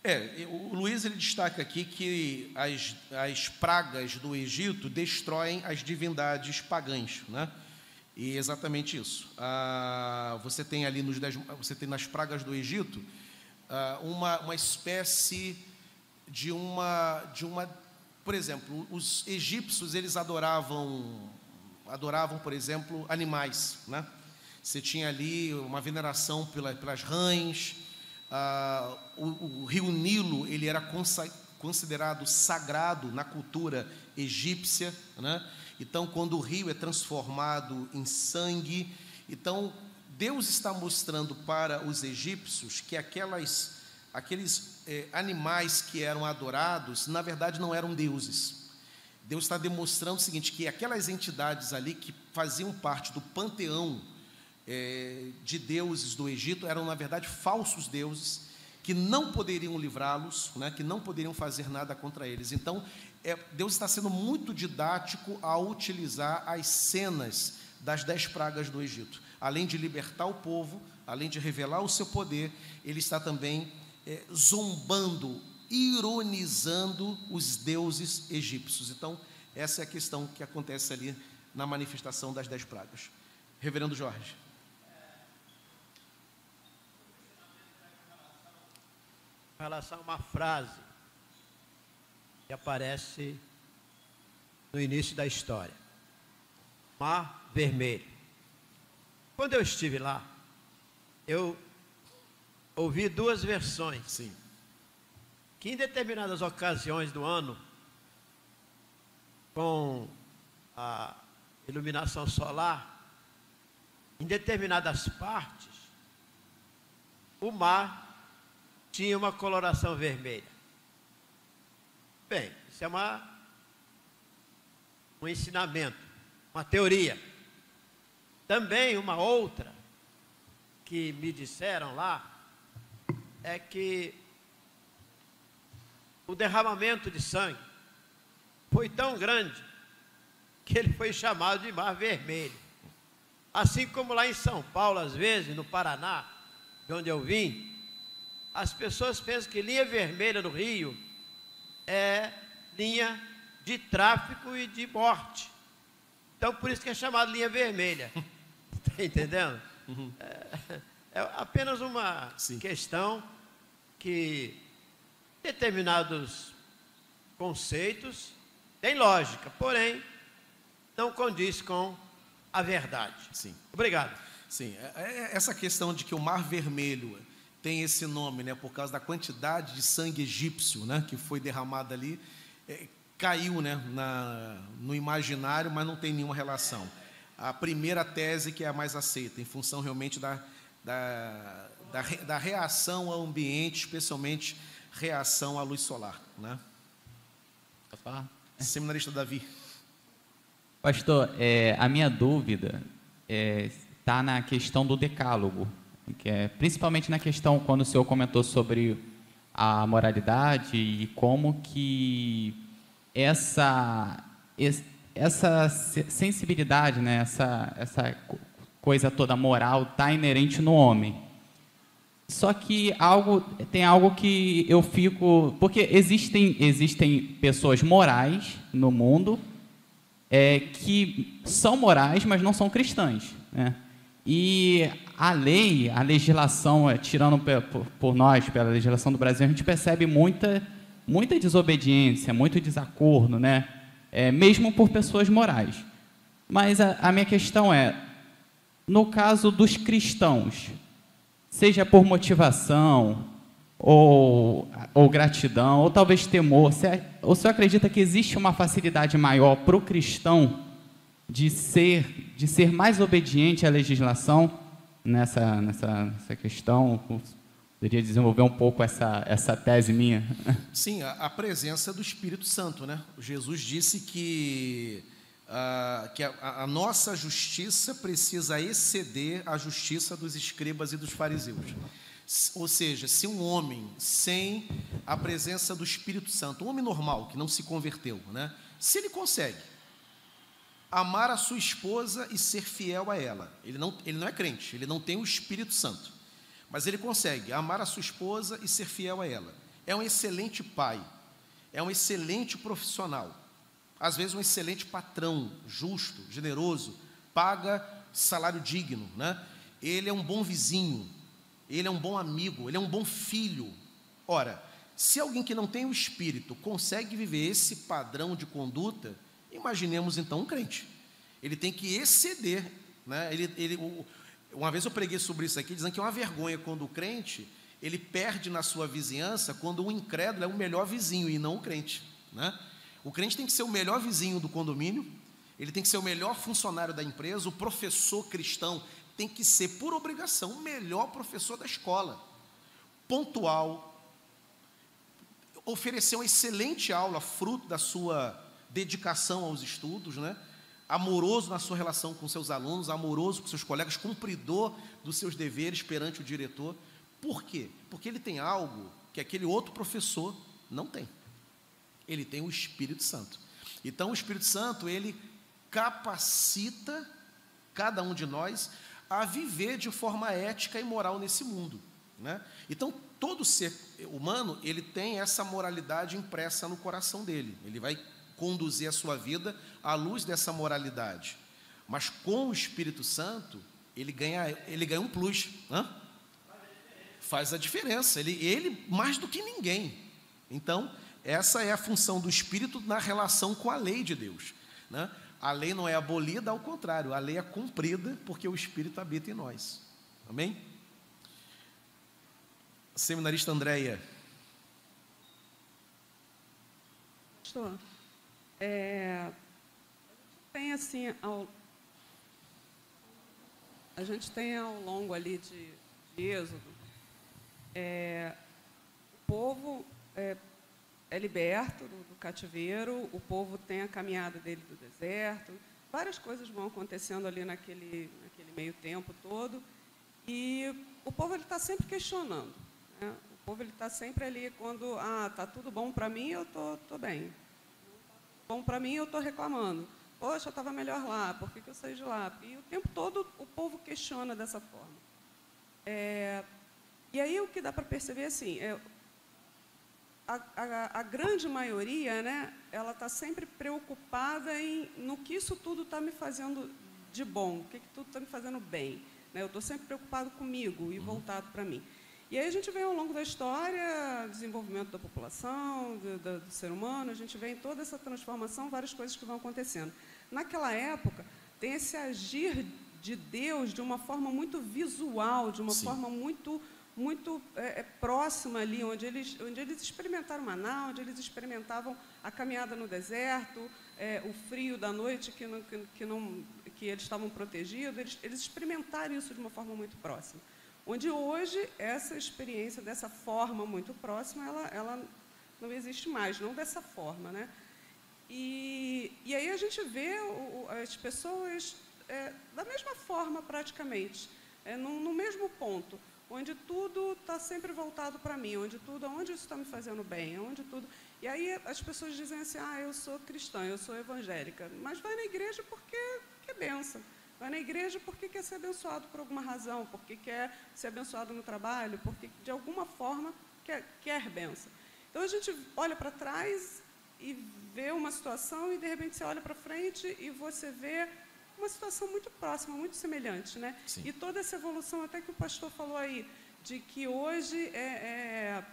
É, o Luiz ele destaca aqui que as, as pragas do Egito destroem as divindades pagãs, né? E exatamente isso. Ah, você tem ali nos você tem nas pragas do Egito ah, uma, uma espécie de uma de uma, por exemplo, os egípcios eles adoravam adoravam, por exemplo, animais, né? Você tinha ali uma veneração pela, pelas rãs. Ah, o, o, rio Nilo ele era considerado sagrado na cultura egípcia. Né? Então, quando o rio é transformado em sangue, então Deus está mostrando para os egípcios que aquelas, aqueles eh, animais que eram adorados, na verdade, não eram deuses. Deus está demonstrando o seguinte: que aquelas entidades ali que faziam parte do panteão é, de deuses do Egito eram, na verdade, falsos deuses que não poderiam livrá-los, né, que não poderiam fazer nada contra eles. Então, é, Deus está sendo muito didático ao utilizar as cenas das dez pragas do Egito. Além de libertar o povo, além de revelar o seu poder, ele está também é, zombando, ironizando os deuses egípcios. Então, essa é a questão que acontece ali na manifestação das dez pragas. Reverendo Jorge. com relação a uma frase que aparece no início da história. Mar Vermelho. Quando eu estive lá, eu ouvi duas versões. Sim. Que em determinadas ocasiões do ano, com a iluminação solar, em determinadas partes, o mar tinha uma coloração vermelha. Bem, isso é uma, um ensinamento, uma teoria. Também uma outra que me disseram lá é que o derramamento de sangue foi tão grande que ele foi chamado de Mar Vermelho. Assim como lá em São Paulo, às vezes, no Paraná, de onde eu vim, as pessoas pensam que linha vermelha no Rio é linha de tráfico e de morte. Então, por isso que é chamado linha vermelha. Está entendendo? Uhum. É, é, apenas uma Sim. questão que determinados conceitos têm lógica, porém não condiz com a verdade. Sim. Obrigado. Sim, é, é, essa questão de que o Mar Vermelho tem esse nome, né, por causa da quantidade de sangue egípcio, né, que foi derramado ali, é, caiu, né, na, no imaginário, mas não tem nenhuma relação. A primeira tese que é a mais aceita, em função realmente da, da, da, da reação ao ambiente, especialmente reação à luz solar, né? Posso falar? Seminarista Davi. Pastor, é, a minha dúvida está é, tá na questão do decálogo que é principalmente na questão quando o senhor comentou sobre a moralidade e como que essa essa sensibilidade, né, essa essa coisa toda moral está inerente no homem. Só que algo tem algo que eu fico porque existem existem pessoas morais no mundo é, que são morais, mas não são cristãs, né? E a lei, a legislação, é, tirando por nós, pela legislação do Brasil, a gente percebe muita, muita desobediência, muito desacordo, né? É, mesmo por pessoas morais. Mas a, a minha questão é, no caso dos cristãos, seja por motivação ou, ou gratidão, ou talvez temor, você, ou você acredita que existe uma facilidade maior para o cristão de ser, de ser mais obediente à legislação nessa, nessa, nessa questão? Poderia desenvolver um pouco essa, essa tese minha? Sim, a, a presença do Espírito Santo. Né? Jesus disse que, uh, que a, a, nossa justiça precisa exceder a justiça dos escribas e dos fariseus. Ou seja, se um homem sem a presença do Espírito Santo, um homem normal, que não se converteu, né? se ele consegue amar a sua esposa e ser fiel a ela. Ele não, ele não é crente, ele não tem o Espírito Santo, mas ele consegue amar a sua esposa e ser fiel a ela. É um excelente pai, é um excelente profissional, às vezes um excelente patrão, justo, generoso, paga salário digno, né? Ele é um bom vizinho, ele é um bom amigo, ele é um bom filho. Ora, se alguém que não tem o Espírito consegue viver esse padrão de conduta, Imaginemos então um crente. Ele tem que exceder. Né? Ele, ele, uma vez eu preguei sobre isso aqui, dizendo que é uma vergonha quando o crente ele perde na sua vizinhança quando o incrédulo é o melhor vizinho e não o crente. Né? O crente tem que ser o melhor vizinho do condomínio, ele tem que ser o melhor funcionário da empresa, o professor cristão tem que ser, por obrigação, o melhor professor da escola. Pontual, oferecer uma excelente aula, fruto da sua dedicação aos estudos, né? amoroso na sua relação com seus alunos, amoroso com seus colegas, cumpridor dos seus deveres perante o diretor. Por quê? Porque ele tem algo que aquele outro professor não tem. Ele tem o Espírito Santo. Então, o Espírito Santo, ele capacita cada um de nós a viver de forma ética e moral nesse mundo. Né? Então, todo ser humano, ele tem essa moralidade impressa no coração dele. Ele vai conduzir a sua vida à luz dessa moralidade. Mas com o Espírito Santo, ele ganha, ele ganha um plus. Hã? Faz a diferença. Ele, ele mais do que ninguém. Então, essa é a função do Espírito na relação com a lei de Deus. Né? A lei não é abolida, ao contrário, a lei é cumprida porque o Espírito habita em nós. Amém? Seminarista Andréia. Pastor, é, tem assim, ao, a gente tem ao longo ali de, de Êxodo, é, o povo é, é liberto do, do, cativeiro, o povo tem a caminhada dele do deserto, várias coisas vão acontecendo ali naquele, naquele meio tempo todo, e o povo está sempre questionando. Né? O povo está sempre ali quando, ah, está tudo bom para mim, eu estou tô, tô bem bom para mim, eu estou reclamando. Poxa, eu estava melhor lá, por que, que eu saí de lá? E o tempo todo o povo questiona dessa forma. É, e aí o que dá para perceber assim, é, a, a, a, grande maioria, né, ela está sempre preocupada em no que isso tudo está me fazendo de bom, o que, que tudo está me fazendo bem. Né? Eu estou sempre preocupado comigo e uhum. voltado para mim. E aí a gente vê ao longo da história, desenvolvimento da população, do, do, do, ser humano, a gente vê em toda essa transformação várias coisas que vão acontecendo. Naquela época, tem esse agir de Deus de uma forma muito visual, de uma Sim. forma muito muito é, é, próxima ali, onde eles, onde eles experimentaram Maná, onde eles experimentavam a caminhada no deserto, é, o frio da noite que, não, que, que, não, que eles estavam protegidos, eles, eles experimentaram isso de uma forma muito próxima. Onde hoje essa experiência dessa forma muito próxima, ela, ela não existe mais, não dessa forma, né? E, e aí a gente vê o, as pessoas é, da mesma forma praticamente, é, no, no mesmo ponto, onde tudo está sempre voltado para mim, onde tudo, onde isso está me fazendo bem, onde tudo. E aí as pessoas dizem assim, ah, eu sou cristã, eu sou evangélica, mas vai na igreja porque que benção. Vai na igreja porque quer ser abençoado por alguma razão, porque quer ser abençoado no trabalho, porque de alguma forma quer, quer benção. Então a gente olha para trás e vê uma situação e de repente você olha para frente e você vê uma situação muito próxima, muito semelhante, né? Sim. E toda essa evolução, até que o pastor falou aí, de que hoje é, é,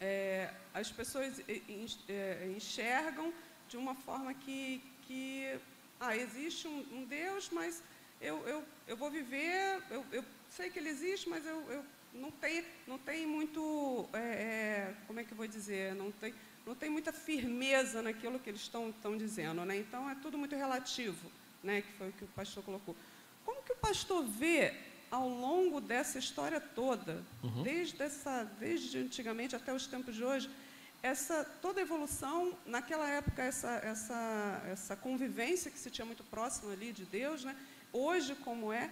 é, as pessoas é, enxergam de uma forma que, que ah, existe um, um, Deus, mas eu, eu, eu vou viver, eu, eu sei que ele existe, mas eu, eu não tem, não tem muito, é, é, como é que eu vou dizer, não tem, não tem muita firmeza naquilo que eles estão, estão dizendo, né? Então é tudo muito relativo, né? Que foi o que o pastor colocou. Como que o pastor vê ao longo dessa história toda, uhum. desde essa, desde antigamente até os tempos de hoje, essa toda a evolução naquela época essa essa essa convivência que se tinha muito próximo ali de Deus, né? Hoje como é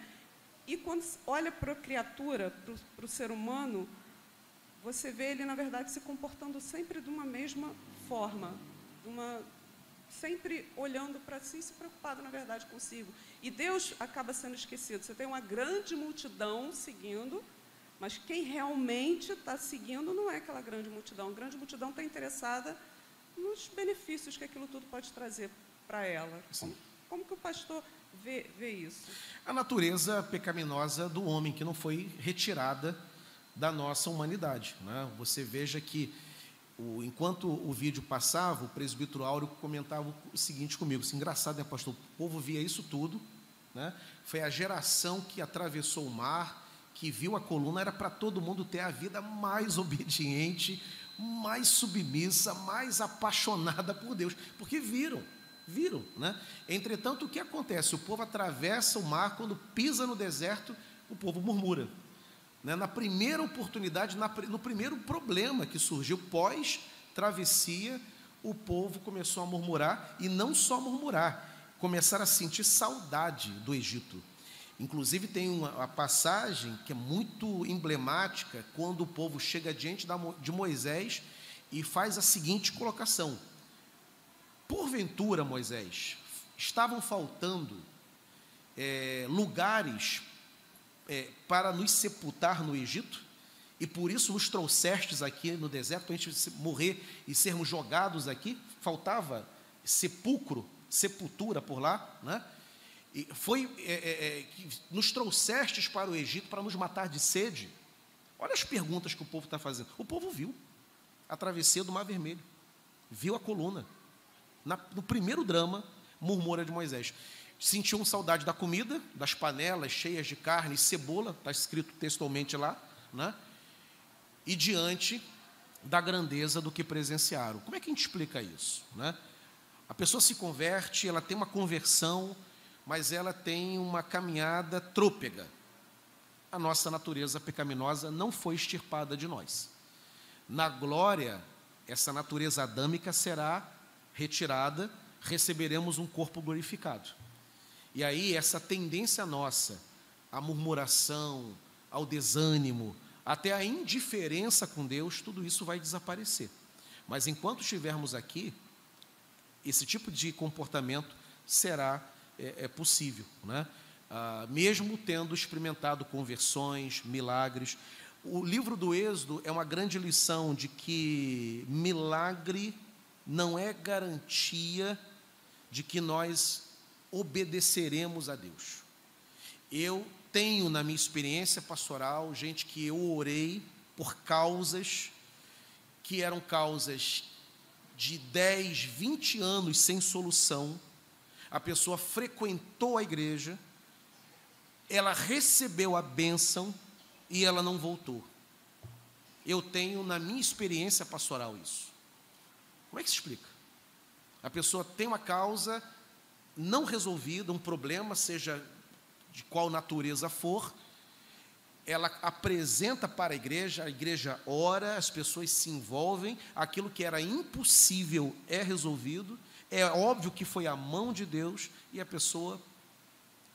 e quando olha para a criatura, para o ser humano, você vê ele na verdade se comportando sempre de uma mesma forma, uma sempre olhando para si, se preocupado na verdade consigo. E Deus acaba sendo esquecido. Você tem uma grande multidão seguindo, mas quem realmente está seguindo não é aquela grande multidão. A grande multidão está interessada nos benefícios que aquilo tudo pode trazer para ela. Como, como, que o pastor vê, vê isso? A natureza pecaminosa do homem, que não foi retirada da nossa humanidade. Né? Você veja que, o, enquanto o vídeo passava, o presbítero Áureo comentava o seguinte comigo: assim, engraçado, né, pastor? O povo via isso tudo. Né? Foi a geração que atravessou o mar, que viu a coluna era para todo mundo ter a vida mais obediente, mais submissa, mais apaixonada por Deus, porque viram, viram, né? Entretanto, o que acontece? O povo atravessa o mar, quando pisa no deserto, o povo murmura. Né? Na primeira oportunidade, na, no primeiro problema que surgiu pós-travessia, o povo começou a murmurar, e não só murmurar, começaram a sentir saudade do Egito. Inclusive, tem uma, passagem que é muito emblemática, quando o povo chega diante de Moisés e faz a seguinte colocação: Porventura, Moisés, estavam faltando é, lugares é, para nos sepultar no Egito, e por isso nos trouxestes aqui no deserto, para a gente morrer e sermos jogados aqui, faltava sepulcro, sepultura por lá, né? E foi é, é, é, que nos trouxestes para o Egito para nos matar de sede. Olha as perguntas que o povo está fazendo. O povo viu a travessia do Mar Vermelho, viu a coluna. Na, no primeiro drama, murmura de Moisés. Sentiam saudade da comida, das panelas cheias de carne e cebola, está escrito textualmente lá, né? e diante da grandeza do que presenciaram. Como é que a gente explica isso? Né? A pessoa se converte, ela tem uma conversão mas ela tem uma caminhada trôpega. A nossa natureza pecaminosa não foi extirpada de nós. Na glória, essa natureza adâmica será retirada, receberemos um corpo glorificado. E aí, essa tendência nossa à murmuração, ao desânimo, até a indiferença com Deus, tudo isso vai desaparecer. Mas enquanto estivermos aqui, esse tipo de comportamento será é, é possível, né? Ah, mesmo tendo experimentado conversões, milagres. O livro do Êxodo é uma grande lição de que milagre não é garantia de que nós obedeceremos a Deus. Eu tenho na minha experiência pastoral gente que eu orei por causas que eram causas de 10, 20 anos sem solução a pessoa frequentou a igreja, ela recebeu a bênção e ela não voltou. Eu tenho na minha experiência pastoral isso. Como é que se explica? A pessoa tem uma causa não resolvida, um problema, seja de qual natureza for, ela apresenta para a igreja, a igreja ora, as pessoas se envolvem, aquilo que era impossível é resolvido, é óbvio que foi a mão de Deus e a pessoa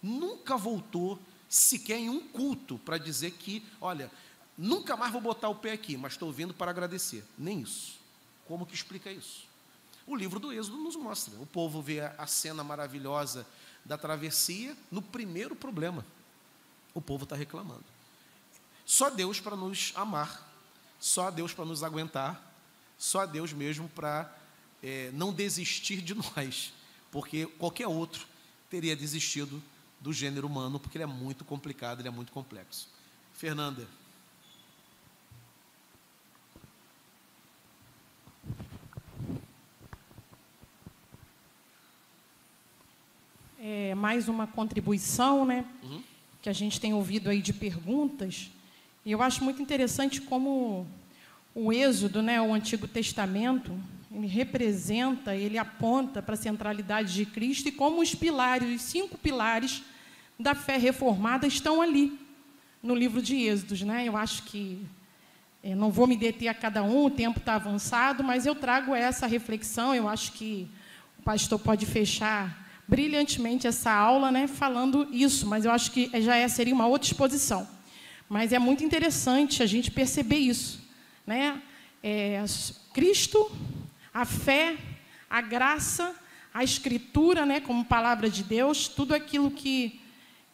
nunca voltou sequer em um culto para dizer que, olha, nunca mais vou botar o pé aqui, mas estou vindo para agradecer. Nem isso. Como que explica isso? O livro do Êxodo nos mostra. O povo vê a cena maravilhosa da travessia no primeiro problema. O povo está reclamando. Só Deus para nos amar, só Deus para nos aguentar, só Deus mesmo para é, não desistir de nós, porque qualquer outro teria desistido do gênero humano, porque ele é muito complicado, ele é muito complexo. Fernanda. É, mais uma contribuição, né? Uhum. Que a gente tem ouvido aí de perguntas. E eu acho muito interessante como o Êxodo, né, o Antigo Testamento, ele representa, ele aponta para a centralidade de Cristo e como os pilares, os cinco pilares da fé reformada estão ali no livro de Êxodos, né? Eu acho que é, não vou me deter a cada um, o tempo está avançado, mas eu trago essa reflexão. Eu acho que o pastor pode fechar brilhantemente essa aula, né, falando isso, mas eu acho que já é, seria uma outra exposição. Mas é muito interessante a gente perceber isso, né? É, Cristo, a fé, a graça, a Escritura, né, como palavra de Deus, tudo aquilo que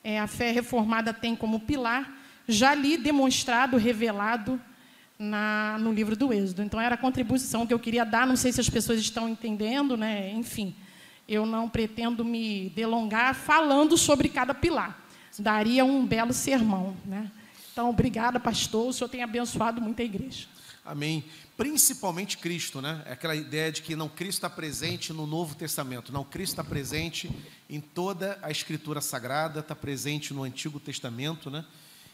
é, a fé reformada tem como pilar, já ali demonstrado, revelado na, no livro do Êxodo. Então, era a contribuição que eu queria dar. Não sei se as pessoas estão entendendo, né? enfim. Eu não pretendo me delongar falando sobre cada pilar. Daria um belo sermão. Né? Então, obrigada, pastor. O senhor tem abençoado muito a igreja. Amém. Principalmente Cristo, né? É aquela ideia de que não Cristo está presente no Novo Testamento, não Cristo está presente em toda a Escritura Sagrada, está presente no Antigo Testamento, né?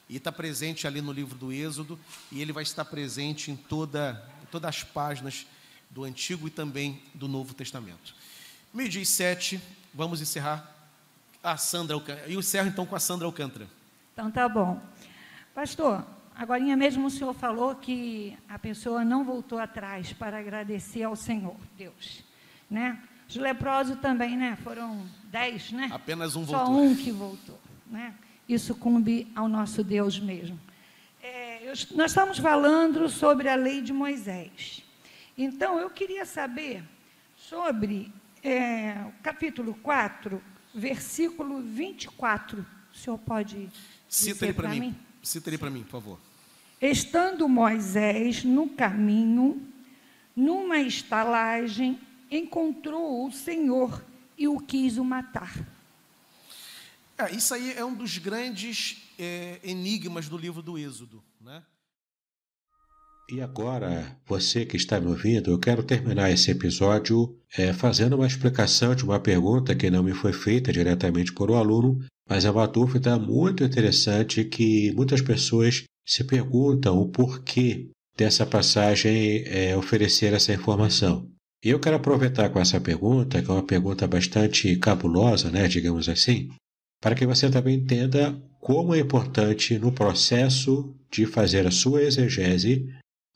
E está presente ali no livro do Êxodo, e ele vai estar presente em, toda, em todas as páginas do Antigo e também do Novo Testamento. Meio-dia e sete, vamos encerrar a Sandra Alcântara. E eu encerro então com a Sandra Alcântara. Então tá bom. Pastor, Agora mesmo o senhor falou que a pessoa não voltou atrás para agradecer ao Senhor, Deus. Né? Os leprosos também, né? Foram dez, né? Apenas um voltou. Só um que voltou. Né? Isso cumbe ao nosso Deus mesmo. É, eu, nós estamos falando sobre a lei de Moisés. Então, eu queria saber sobre é, capítulo 4, versículo 24. O senhor pode Cita ele para mim. mim? Cita ele para mim, por favor. Estando Moisés no caminho, numa estalagem, encontrou o Senhor e o quis o matar. É, isso aí é um dos grandes é, enigmas do livro do Êxodo. Né? E agora, você que está me ouvindo, eu quero terminar esse episódio é, fazendo uma explicação de uma pergunta que não me foi feita diretamente por um aluno, mas é uma dúvida muito interessante que muitas pessoas se perguntam o porquê dessa passagem é, oferecer essa informação. E eu quero aproveitar com essa pergunta, que é uma pergunta bastante cabulosa, né, digamos assim, para que você também entenda como é importante no processo de fazer a sua exegese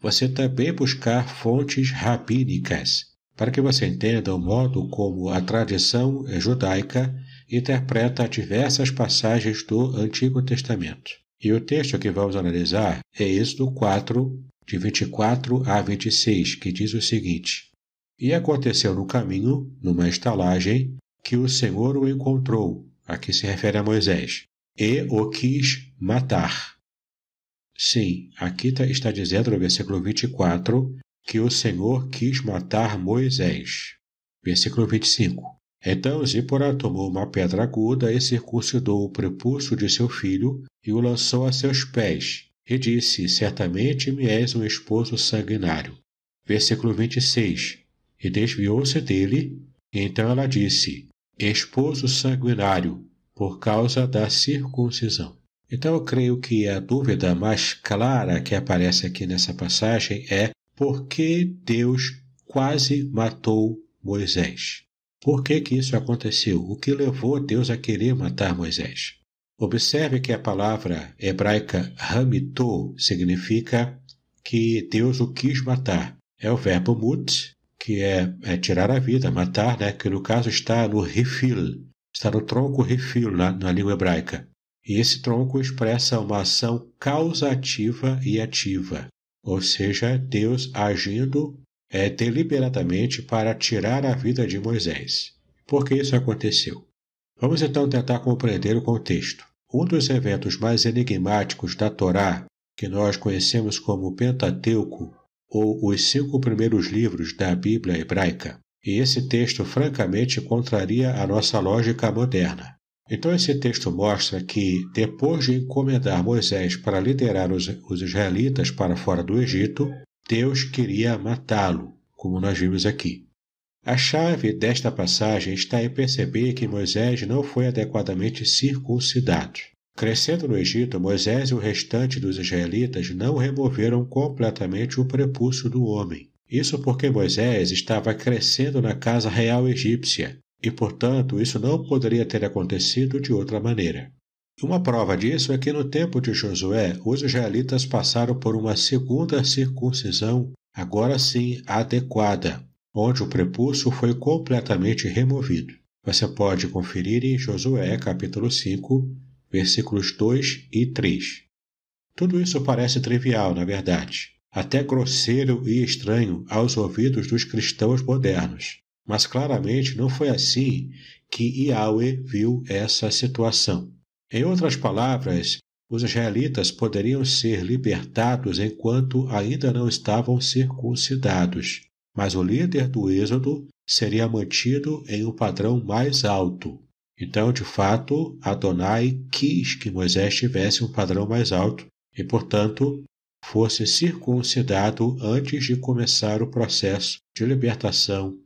você também buscar fontes rabínicas, para que você entenda o modo como a tradição judaica interpreta diversas passagens do Antigo Testamento. E o texto que vamos analisar é Êxodo 4, de 24 a 26, que diz o seguinte: E aconteceu no caminho, numa estalagem, que o Senhor o encontrou, a que se refere a Moisés, e o quis matar. Sim, aqui tá, está dizendo no versículo 24 que o Senhor quis matar Moisés. Versículo 25. Então Zípora tomou uma pedra aguda e circuncidou o prepúcio de seu filho e o lançou a seus pés, e disse: Certamente me és um esposo sanguinário. Versículo 26. E desviou-se dele, então ela disse: Esposo sanguinário, por causa da circuncisão. Então eu creio que a dúvida mais clara que aparece aqui nessa passagem é por que Deus quase matou Moisés? Por que, que isso aconteceu? O que levou Deus a querer matar Moisés? Observe que a palavra hebraica hamito significa que Deus o quis matar. É o verbo mut, que é, é tirar a vida, matar, né? que no caso está no refil, está no tronco refil na, na língua hebraica. E esse tronco expressa uma ação causativa e ativa, ou seja, Deus agindo é, deliberadamente para tirar a vida de Moisés. Por que isso aconteceu? Vamos então tentar compreender o contexto. Um dos eventos mais enigmáticos da Torá, que nós conhecemos como Pentateuco, ou os cinco primeiros livros da Bíblia hebraica, e esse texto francamente contraria a nossa lógica moderna. Então, esse texto mostra que, depois de encomendar Moisés para liderar os, os israelitas para fora do Egito, Deus queria matá-lo, como nós vimos aqui. A chave desta passagem está em perceber que Moisés não foi adequadamente circuncidado. Crescendo no Egito, Moisés e o restante dos israelitas não removeram completamente o prepúcio do homem. Isso porque Moisés estava crescendo na casa real egípcia e, portanto, isso não poderia ter acontecido de outra maneira. Uma prova disso é que no tempo de Josué, os israelitas passaram por uma segunda circuncisão, agora sim adequada, onde o prepúcio foi completamente removido. Você pode conferir em Josué capítulo 5, versículos 2 e 3. Tudo isso parece trivial, na verdade, até grosseiro e estranho aos ouvidos dos cristãos modernos. Mas claramente não foi assim que Yahweh viu essa situação. Em outras palavras, os israelitas poderiam ser libertados enquanto ainda não estavam circuncidados, mas o líder do Êxodo seria mantido em um padrão mais alto. Então, de fato, Adonai quis que Moisés tivesse um padrão mais alto e, portanto, fosse circuncidado antes de começar o processo de libertação.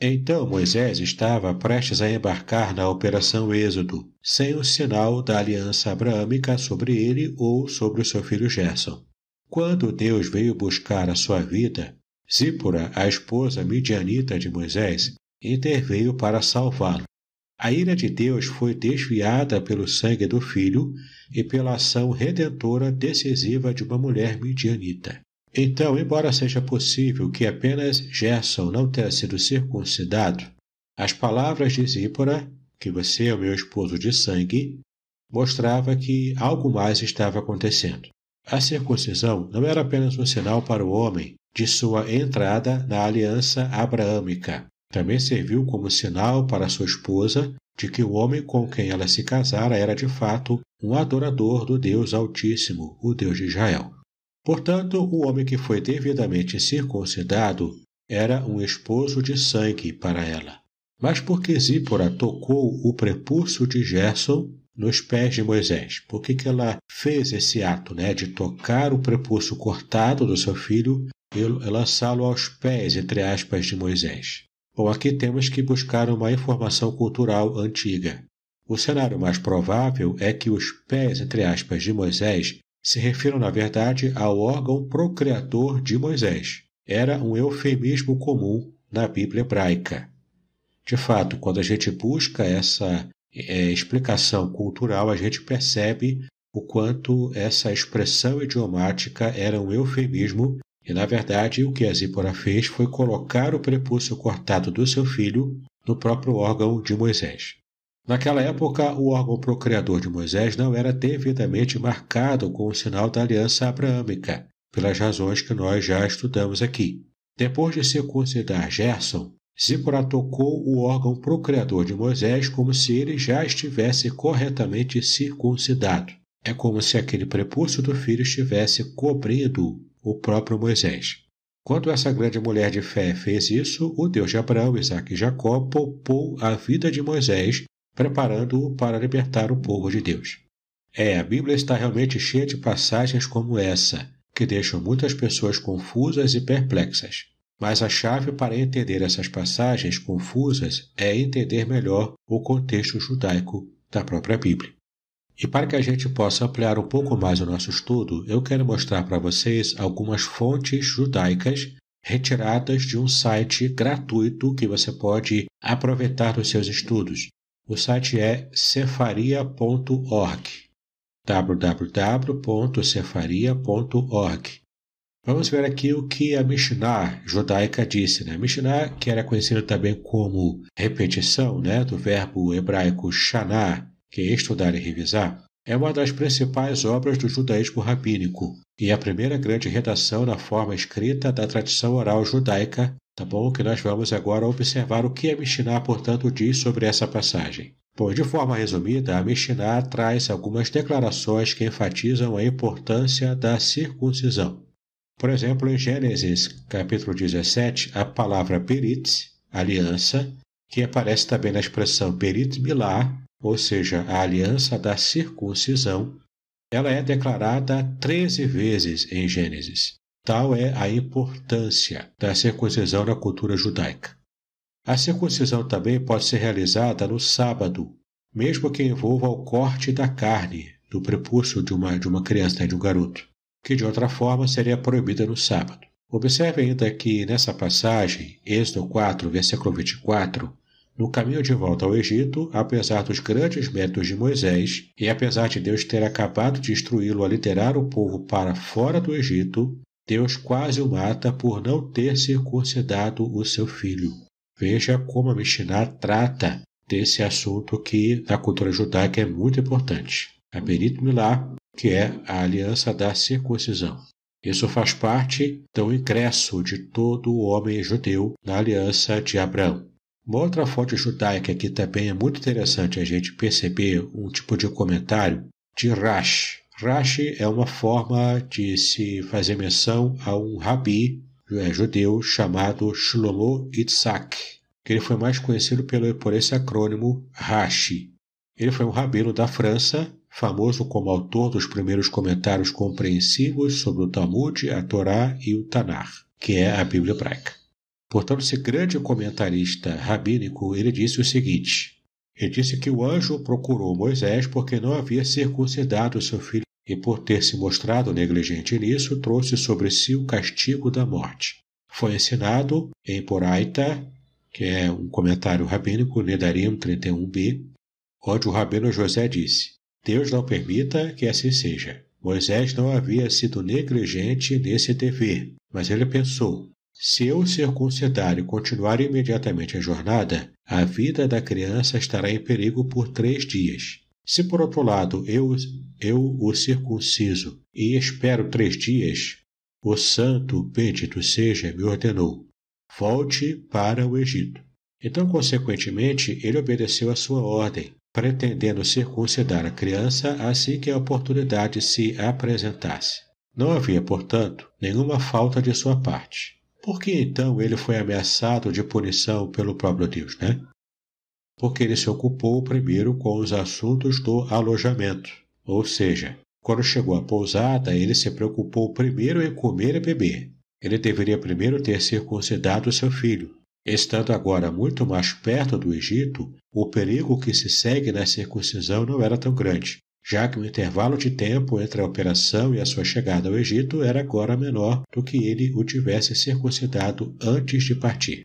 Então Moisés estava prestes a embarcar na Operação Êxodo, sem o sinal da aliança abraâmica sobre ele ou sobre o seu filho Gerson. Quando Deus veio buscar a sua vida, Zípora, a esposa midianita de Moisés, interveio para salvá-lo. A ira de Deus foi desviada pelo sangue do filho e pela ação redentora decisiva de uma mulher midianita. Então, embora seja possível que apenas Gerson não tenha sido circuncidado, as palavras de Zípora, que você é o meu esposo de sangue, mostrava que algo mais estava acontecendo. A circuncisão não era apenas um sinal para o homem de sua entrada na aliança abraâmica. Também serviu como sinal para sua esposa de que o homem com quem ela se casara era de fato um adorador do Deus Altíssimo, o Deus de Israel. Portanto, o homem que foi devidamente circuncidado era um esposo de sangue para ela. Mas porque Zípora tocou o prepúcio de Gerson nos pés de Moisés? Por que, que ela fez esse ato né, de tocar o prepúcio cortado do seu filho e lançá-lo aos pés, entre aspas, de Moisés. Bom, aqui temos que buscar uma informação cultural antiga. O cenário mais provável é que os pés, entre aspas, de Moisés se refiram, na verdade, ao órgão procriador de Moisés. Era um eufemismo comum na Bíblia hebraica. De fato, quando a gente busca essa é, explicação cultural, a gente percebe o quanto essa expressão idiomática era um eufemismo e, na verdade, o que a Zípora fez foi colocar o prepúcio cortado do seu filho no próprio órgão de Moisés. Naquela época, o órgão procriador de Moisés não era devidamente marcado com o sinal da aliança abraâmica, pelas razões que nós já estudamos aqui. Depois de circuncidar Gerson, Zípora tocou o órgão procriador de Moisés como se ele já estivesse corretamente circuncidado. É como se aquele prepúcio do filho estivesse cobrindo o próprio Moisés. Quando essa grande mulher de fé fez isso, o Deus de Abraão, Isaac e Jacó poupou a vida de Moisés, preparando-o para libertar o povo de Deus. É, a Bíblia está realmente cheia de passagens como essa, que deixam muitas pessoas confusas e perplexas. Mas a chave para entender essas passagens confusas é entender melhor o contexto judaico da própria Bíblia. E para que a gente possa ampliar um pouco mais o nosso estudo, eu quero mostrar para vocês algumas fontes judaicas retiradas de um site gratuito que você pode aproveitar nos seus estudos. O site é cefaria.org www.cefaria.org Vamos ver aqui o que a Mishnah judaica disse. Né? Mishnah, que era conhecido também como repetição né, do verbo hebraico shanar, que é estudar e revisar, é uma das principais obras do judaísmo rabínico e a primeira grande redação na forma escrita da tradição oral judaica, tá bom? Que nós vamos agora observar o que a Mishnah, portanto, diz sobre essa passagem. Bom, de forma resumida, a Mishnah traz algumas declarações que enfatizam a importância da circuncisão. Por exemplo, em Gênesis, capítulo 17, a palavra peritz, aliança, que aparece também na expressão perit milá, ou seja, a aliança da circuncisão, ela é declarada 13 vezes em Gênesis. Tal é a importância da circuncisão na cultura judaica. A circuncisão também pode ser realizada no sábado, mesmo que envolva o corte da carne do prepúcio de uma, de uma criança, né, de um garoto, que de outra forma seria proibida no sábado. Observe ainda que nessa passagem, Êxodo 4, versículo 24, no caminho de volta ao Egito, apesar dos grandes méritos de Moisés, e apesar de Deus ter acabado de instruí-lo a liderar o povo para fora do Egito, Deus quase o mata por não ter circuncidado o seu filho. Veja como a Mishnah trata desse assunto que na cultura judaica é muito importante. A Berit Milá, que é a aliança da circuncisão. Isso faz parte do ingresso de todo o homem judeu na aliança de Abraão. Uma outra fonte judaica que também é muito interessante a gente perceber um tipo de comentário de Rashi. Rashi é uma forma de se fazer menção a um rabi é, judeu chamado Shlomo Itzhak, que ele foi mais conhecido pelo, por esse acrônimo Rashi. Ele foi um rabino da França, famoso como autor dos primeiros comentários compreensivos sobre o Talmud, a Torá e o Tanar, que é a Bíblia hebraica. Portanto, esse grande comentarista rabínico, ele disse o seguinte: ele disse que o anjo procurou Moisés porque não havia circuncidado seu filho e por ter se mostrado negligente nisso, trouxe sobre si o castigo da morte. Foi ensinado em Poraita, que é um comentário rabínico, Nedarim 31b, onde o rabino José disse: Deus não permita que assim seja. Moisés não havia sido negligente nesse dever, mas ele pensou: se eu circuncidar e continuar imediatamente a jornada, a vida da criança estará em perigo por três dias. Se por outro lado eu, eu o circunciso e espero três dias, o santo, bendito seja, me ordenou: volte para o Egito. Então, consequentemente, ele obedeceu a sua ordem, pretendendo circuncidar a criança assim que a oportunidade se apresentasse. Não havia, portanto, nenhuma falta de sua parte. Por que então ele foi ameaçado de punição pelo próprio Deus, né? Porque ele se ocupou primeiro com os assuntos do alojamento. Ou seja, quando chegou à pousada, ele se preocupou primeiro em comer e beber. Ele deveria primeiro ter circuncidado seu filho. Estando agora muito mais perto do Egito, o perigo que se segue na circuncisão não era tão grande, já que o intervalo de tempo entre a operação e a sua chegada ao Egito era agora menor do que ele o tivesse circuncidado antes de partir.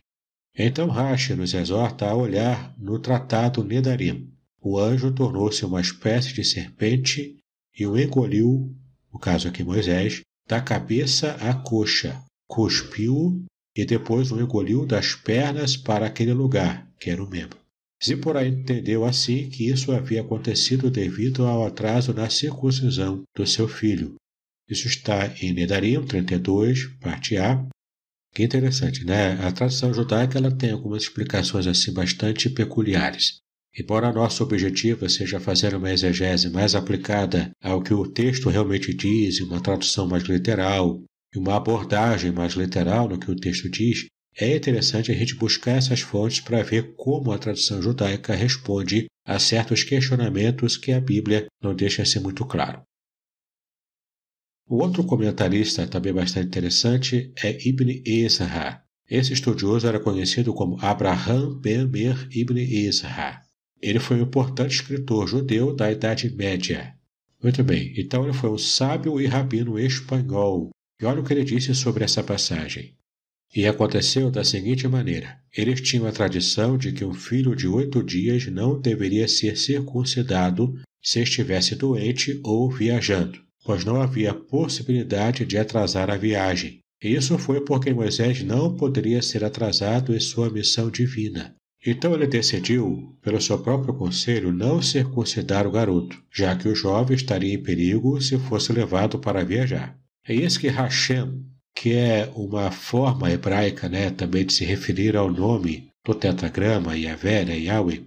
Então Rashi nos exorta a olhar no tratado Nedarim. O anjo tornou-se uma espécie de serpente e o engoliu, no caso aqui Moisés, da cabeça à coxa, cuspiu e depois o engoliu das pernas para aquele lugar, que era o membro. Zipporah entendeu assim que isso havia acontecido devido ao atraso na circuncisão do seu filho. Isso está em Nedarim 32, parte A, que interessante, né? A tradição judaica ela tem algumas explicações assim bastante peculiares. Embora nosso objetivo seja fazer uma exegese mais aplicada ao que o texto realmente diz, uma tradução mais literal, e uma abordagem mais literal no que o texto diz, é interessante a gente buscar essas fontes para ver como a tradição judaica responde a certos questionamentos que a Bíblia não deixa ser muito claro. O outro comentarista também bastante interessante é Ibn Ezra. Esse estudioso era conhecido como Abraham ben Mer Ibn Ezra. Ele foi um importante escritor judeu da Idade Média. Muito bem, então ele foi um sábio e rabino espanhol. E olha o que ele disse sobre essa passagem. E aconteceu da seguinte maneira: eles tinham a tradição de que um filho de oito dias não deveria ser circuncidado se estivesse doente ou viajando pois não havia possibilidade de atrasar a viagem. Isso foi porque Moisés não poderia ser atrasado em sua missão divina. Então ele decidiu, pelo seu próprio conselho, não circuncidar o garoto, já que o jovem estaria em perigo se fosse levado para viajar. É isso que Hashem, que é uma forma hebraica né, também de se referir ao nome do tetragrama Yahvé, né, Yahweh,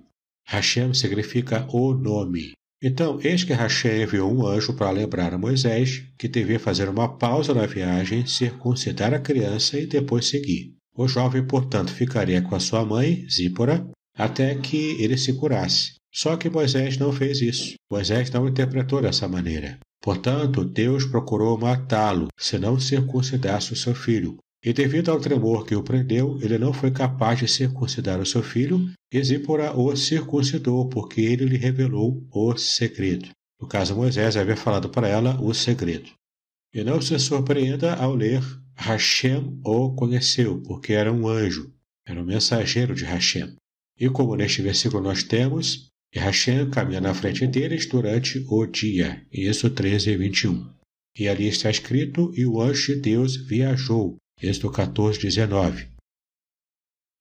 Hashem significa o nome. Então, eis que Hashem enviou um anjo para lembrar a Moisés que devia fazer uma pausa na viagem, circuncidar a criança e depois seguir. O jovem, portanto, ficaria com a sua mãe, Zípora, até que ele se curasse. Só que Moisés não fez isso. Moisés não interpretou dessa maneira. Portanto, Deus procurou matá-lo se não circuncidasse o seu filho. E devido ao tremor que o prendeu, ele não foi capaz de circuncidar o seu filho, e Zípora o circuncidou, porque ele lhe revelou o segredo. No caso, Moisés havia falado para ela o segredo. E não se surpreenda ao ler Hashem o conheceu, porque era um anjo, era um mensageiro de Hashem. E como neste versículo nós temos, e Hashem caminha na frente deles durante o dia. Isso 13 e 21. E ali está escrito, e o anjo de Deus viajou. Êxodo 14, 19.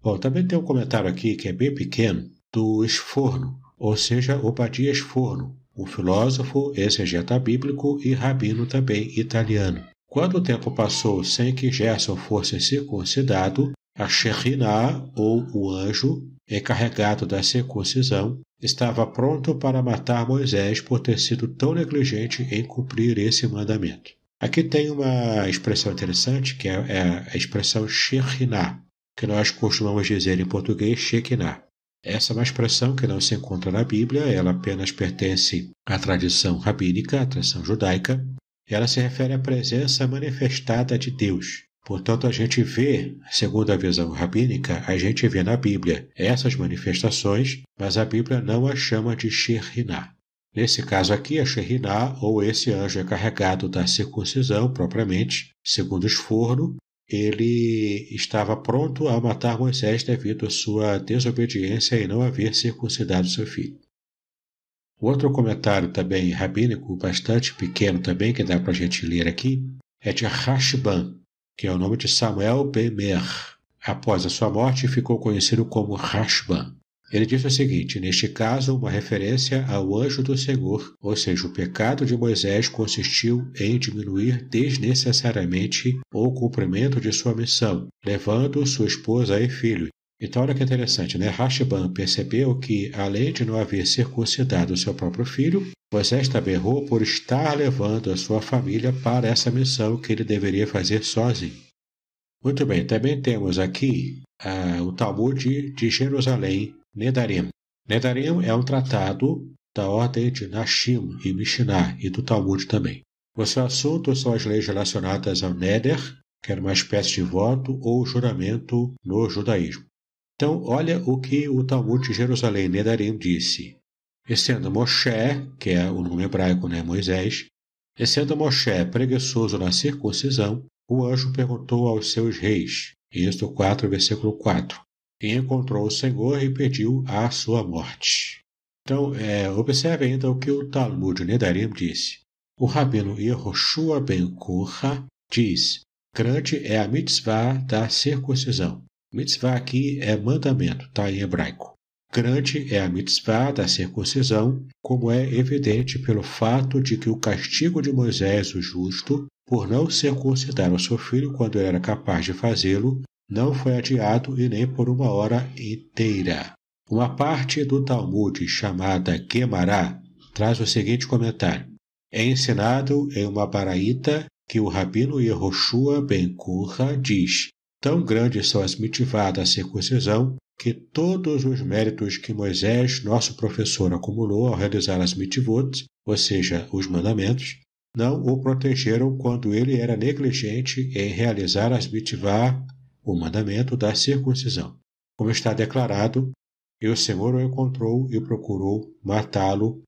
Bom, também tem um comentário aqui que é bem pequeno, do Esforno, ou seja, Obadias Forno, um filósofo, exegeta bíblico e rabino também italiano. Quando o tempo passou sem que Gerson fosse circuncidado, a Shekhinah, ou o anjo, encarregado da circuncisão, estava pronto para matar Moisés por ter sido tão negligente em cumprir esse mandamento. Aqui tem uma expressão interessante, que é, é a expressão Shekhinah, que nós costumamos dizer em português Shekinah. Essa é uma expressão que não se encontra na Bíblia, ela apenas pertence à tradição rabínica, à tradição judaica. Ela se refere à presença manifestada de Deus. Portanto, a gente vê, segundo a visão rabínica, a gente vê na Bíblia essas manifestações, mas a Bíblia não a chama de Shekhinah. Nesse caso aqui, a Shekhinah, ou esse anjo encarregado da circuncisão propriamente, segundo Esforno, ele estava pronto a matar Moisés devido à sua desobediência e não haver circuncidado seu filho. Outro comentário também rabínico, bastante pequeno também, que dá para a gente ler aqui, é de Rashban, que é o nome de Samuel Bemer. Após a sua morte, ficou conhecido como Rashban. Ele diz o seguinte: neste caso, uma referência ao anjo do Senhor, ou seja, o pecado de Moisés consistiu em diminuir desnecessariamente o cumprimento de sua missão, levando sua esposa e filho. Então, olha que interessante, né? Rashban percebeu que, além de não haver circuncidado seu próprio filho, Moisés também errou por estar levando a sua família para essa missão que ele deveria fazer sozinho. Muito bem, também temos aqui ah, o Talmud de Jerusalém, Nedarim. Nedarim é um tratado da ordem de Nashim e Mishnah e do Talmud também. O seu assunto são as leis relacionadas ao Neder, que era uma espécie de voto ou juramento no judaísmo. Então, olha o que o Talmud de Jerusalém, Nedarim, disse. E sendo Moshe, que é o nome hebraico, né, Moisés, e sendo Moshe preguiçoso na circuncisão, o anjo perguntou aos seus reis, Êxodo 4, versículo 4, e encontrou o Senhor e pediu a sua morte. Então, é, observe ainda o que o Talmud Nedarim disse. O rabino Yehoshua ben Korra diz: grande é a mitzvah da circuncisão. Mitzvah aqui é mandamento, está em hebraico. Grande é a mitzvah da circuncisão, como é evidente pelo fato de que o castigo de Moisés, o justo, por não circuncidar o seu filho quando era capaz de fazê-lo, não foi adiado e nem por uma hora inteira. Uma parte do Talmud chamada Gemara traz o seguinte comentário. É ensinado em uma baraíta que o rabino Yehoshua ben Kurra diz Tão grandes são as mitivá da circuncisão que todos os méritos que Moisés, nosso professor, acumulou ao realizar as mitivot, ou seja, os mandamentos, não o protegeram quando ele era negligente em realizar as mitivá o mandamento da circuncisão. Como está declarado, e o Senhor o encontrou e procurou matá-lo.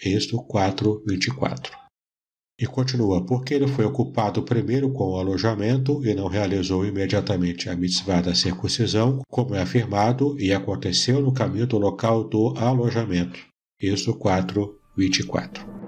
Êxodo 4, 24. E continua, porque ele foi ocupado primeiro com o alojamento e não realizou imediatamente a mitzvah da circuncisão, como é afirmado, e aconteceu no caminho do local do alojamento. Êxodo 4, 24.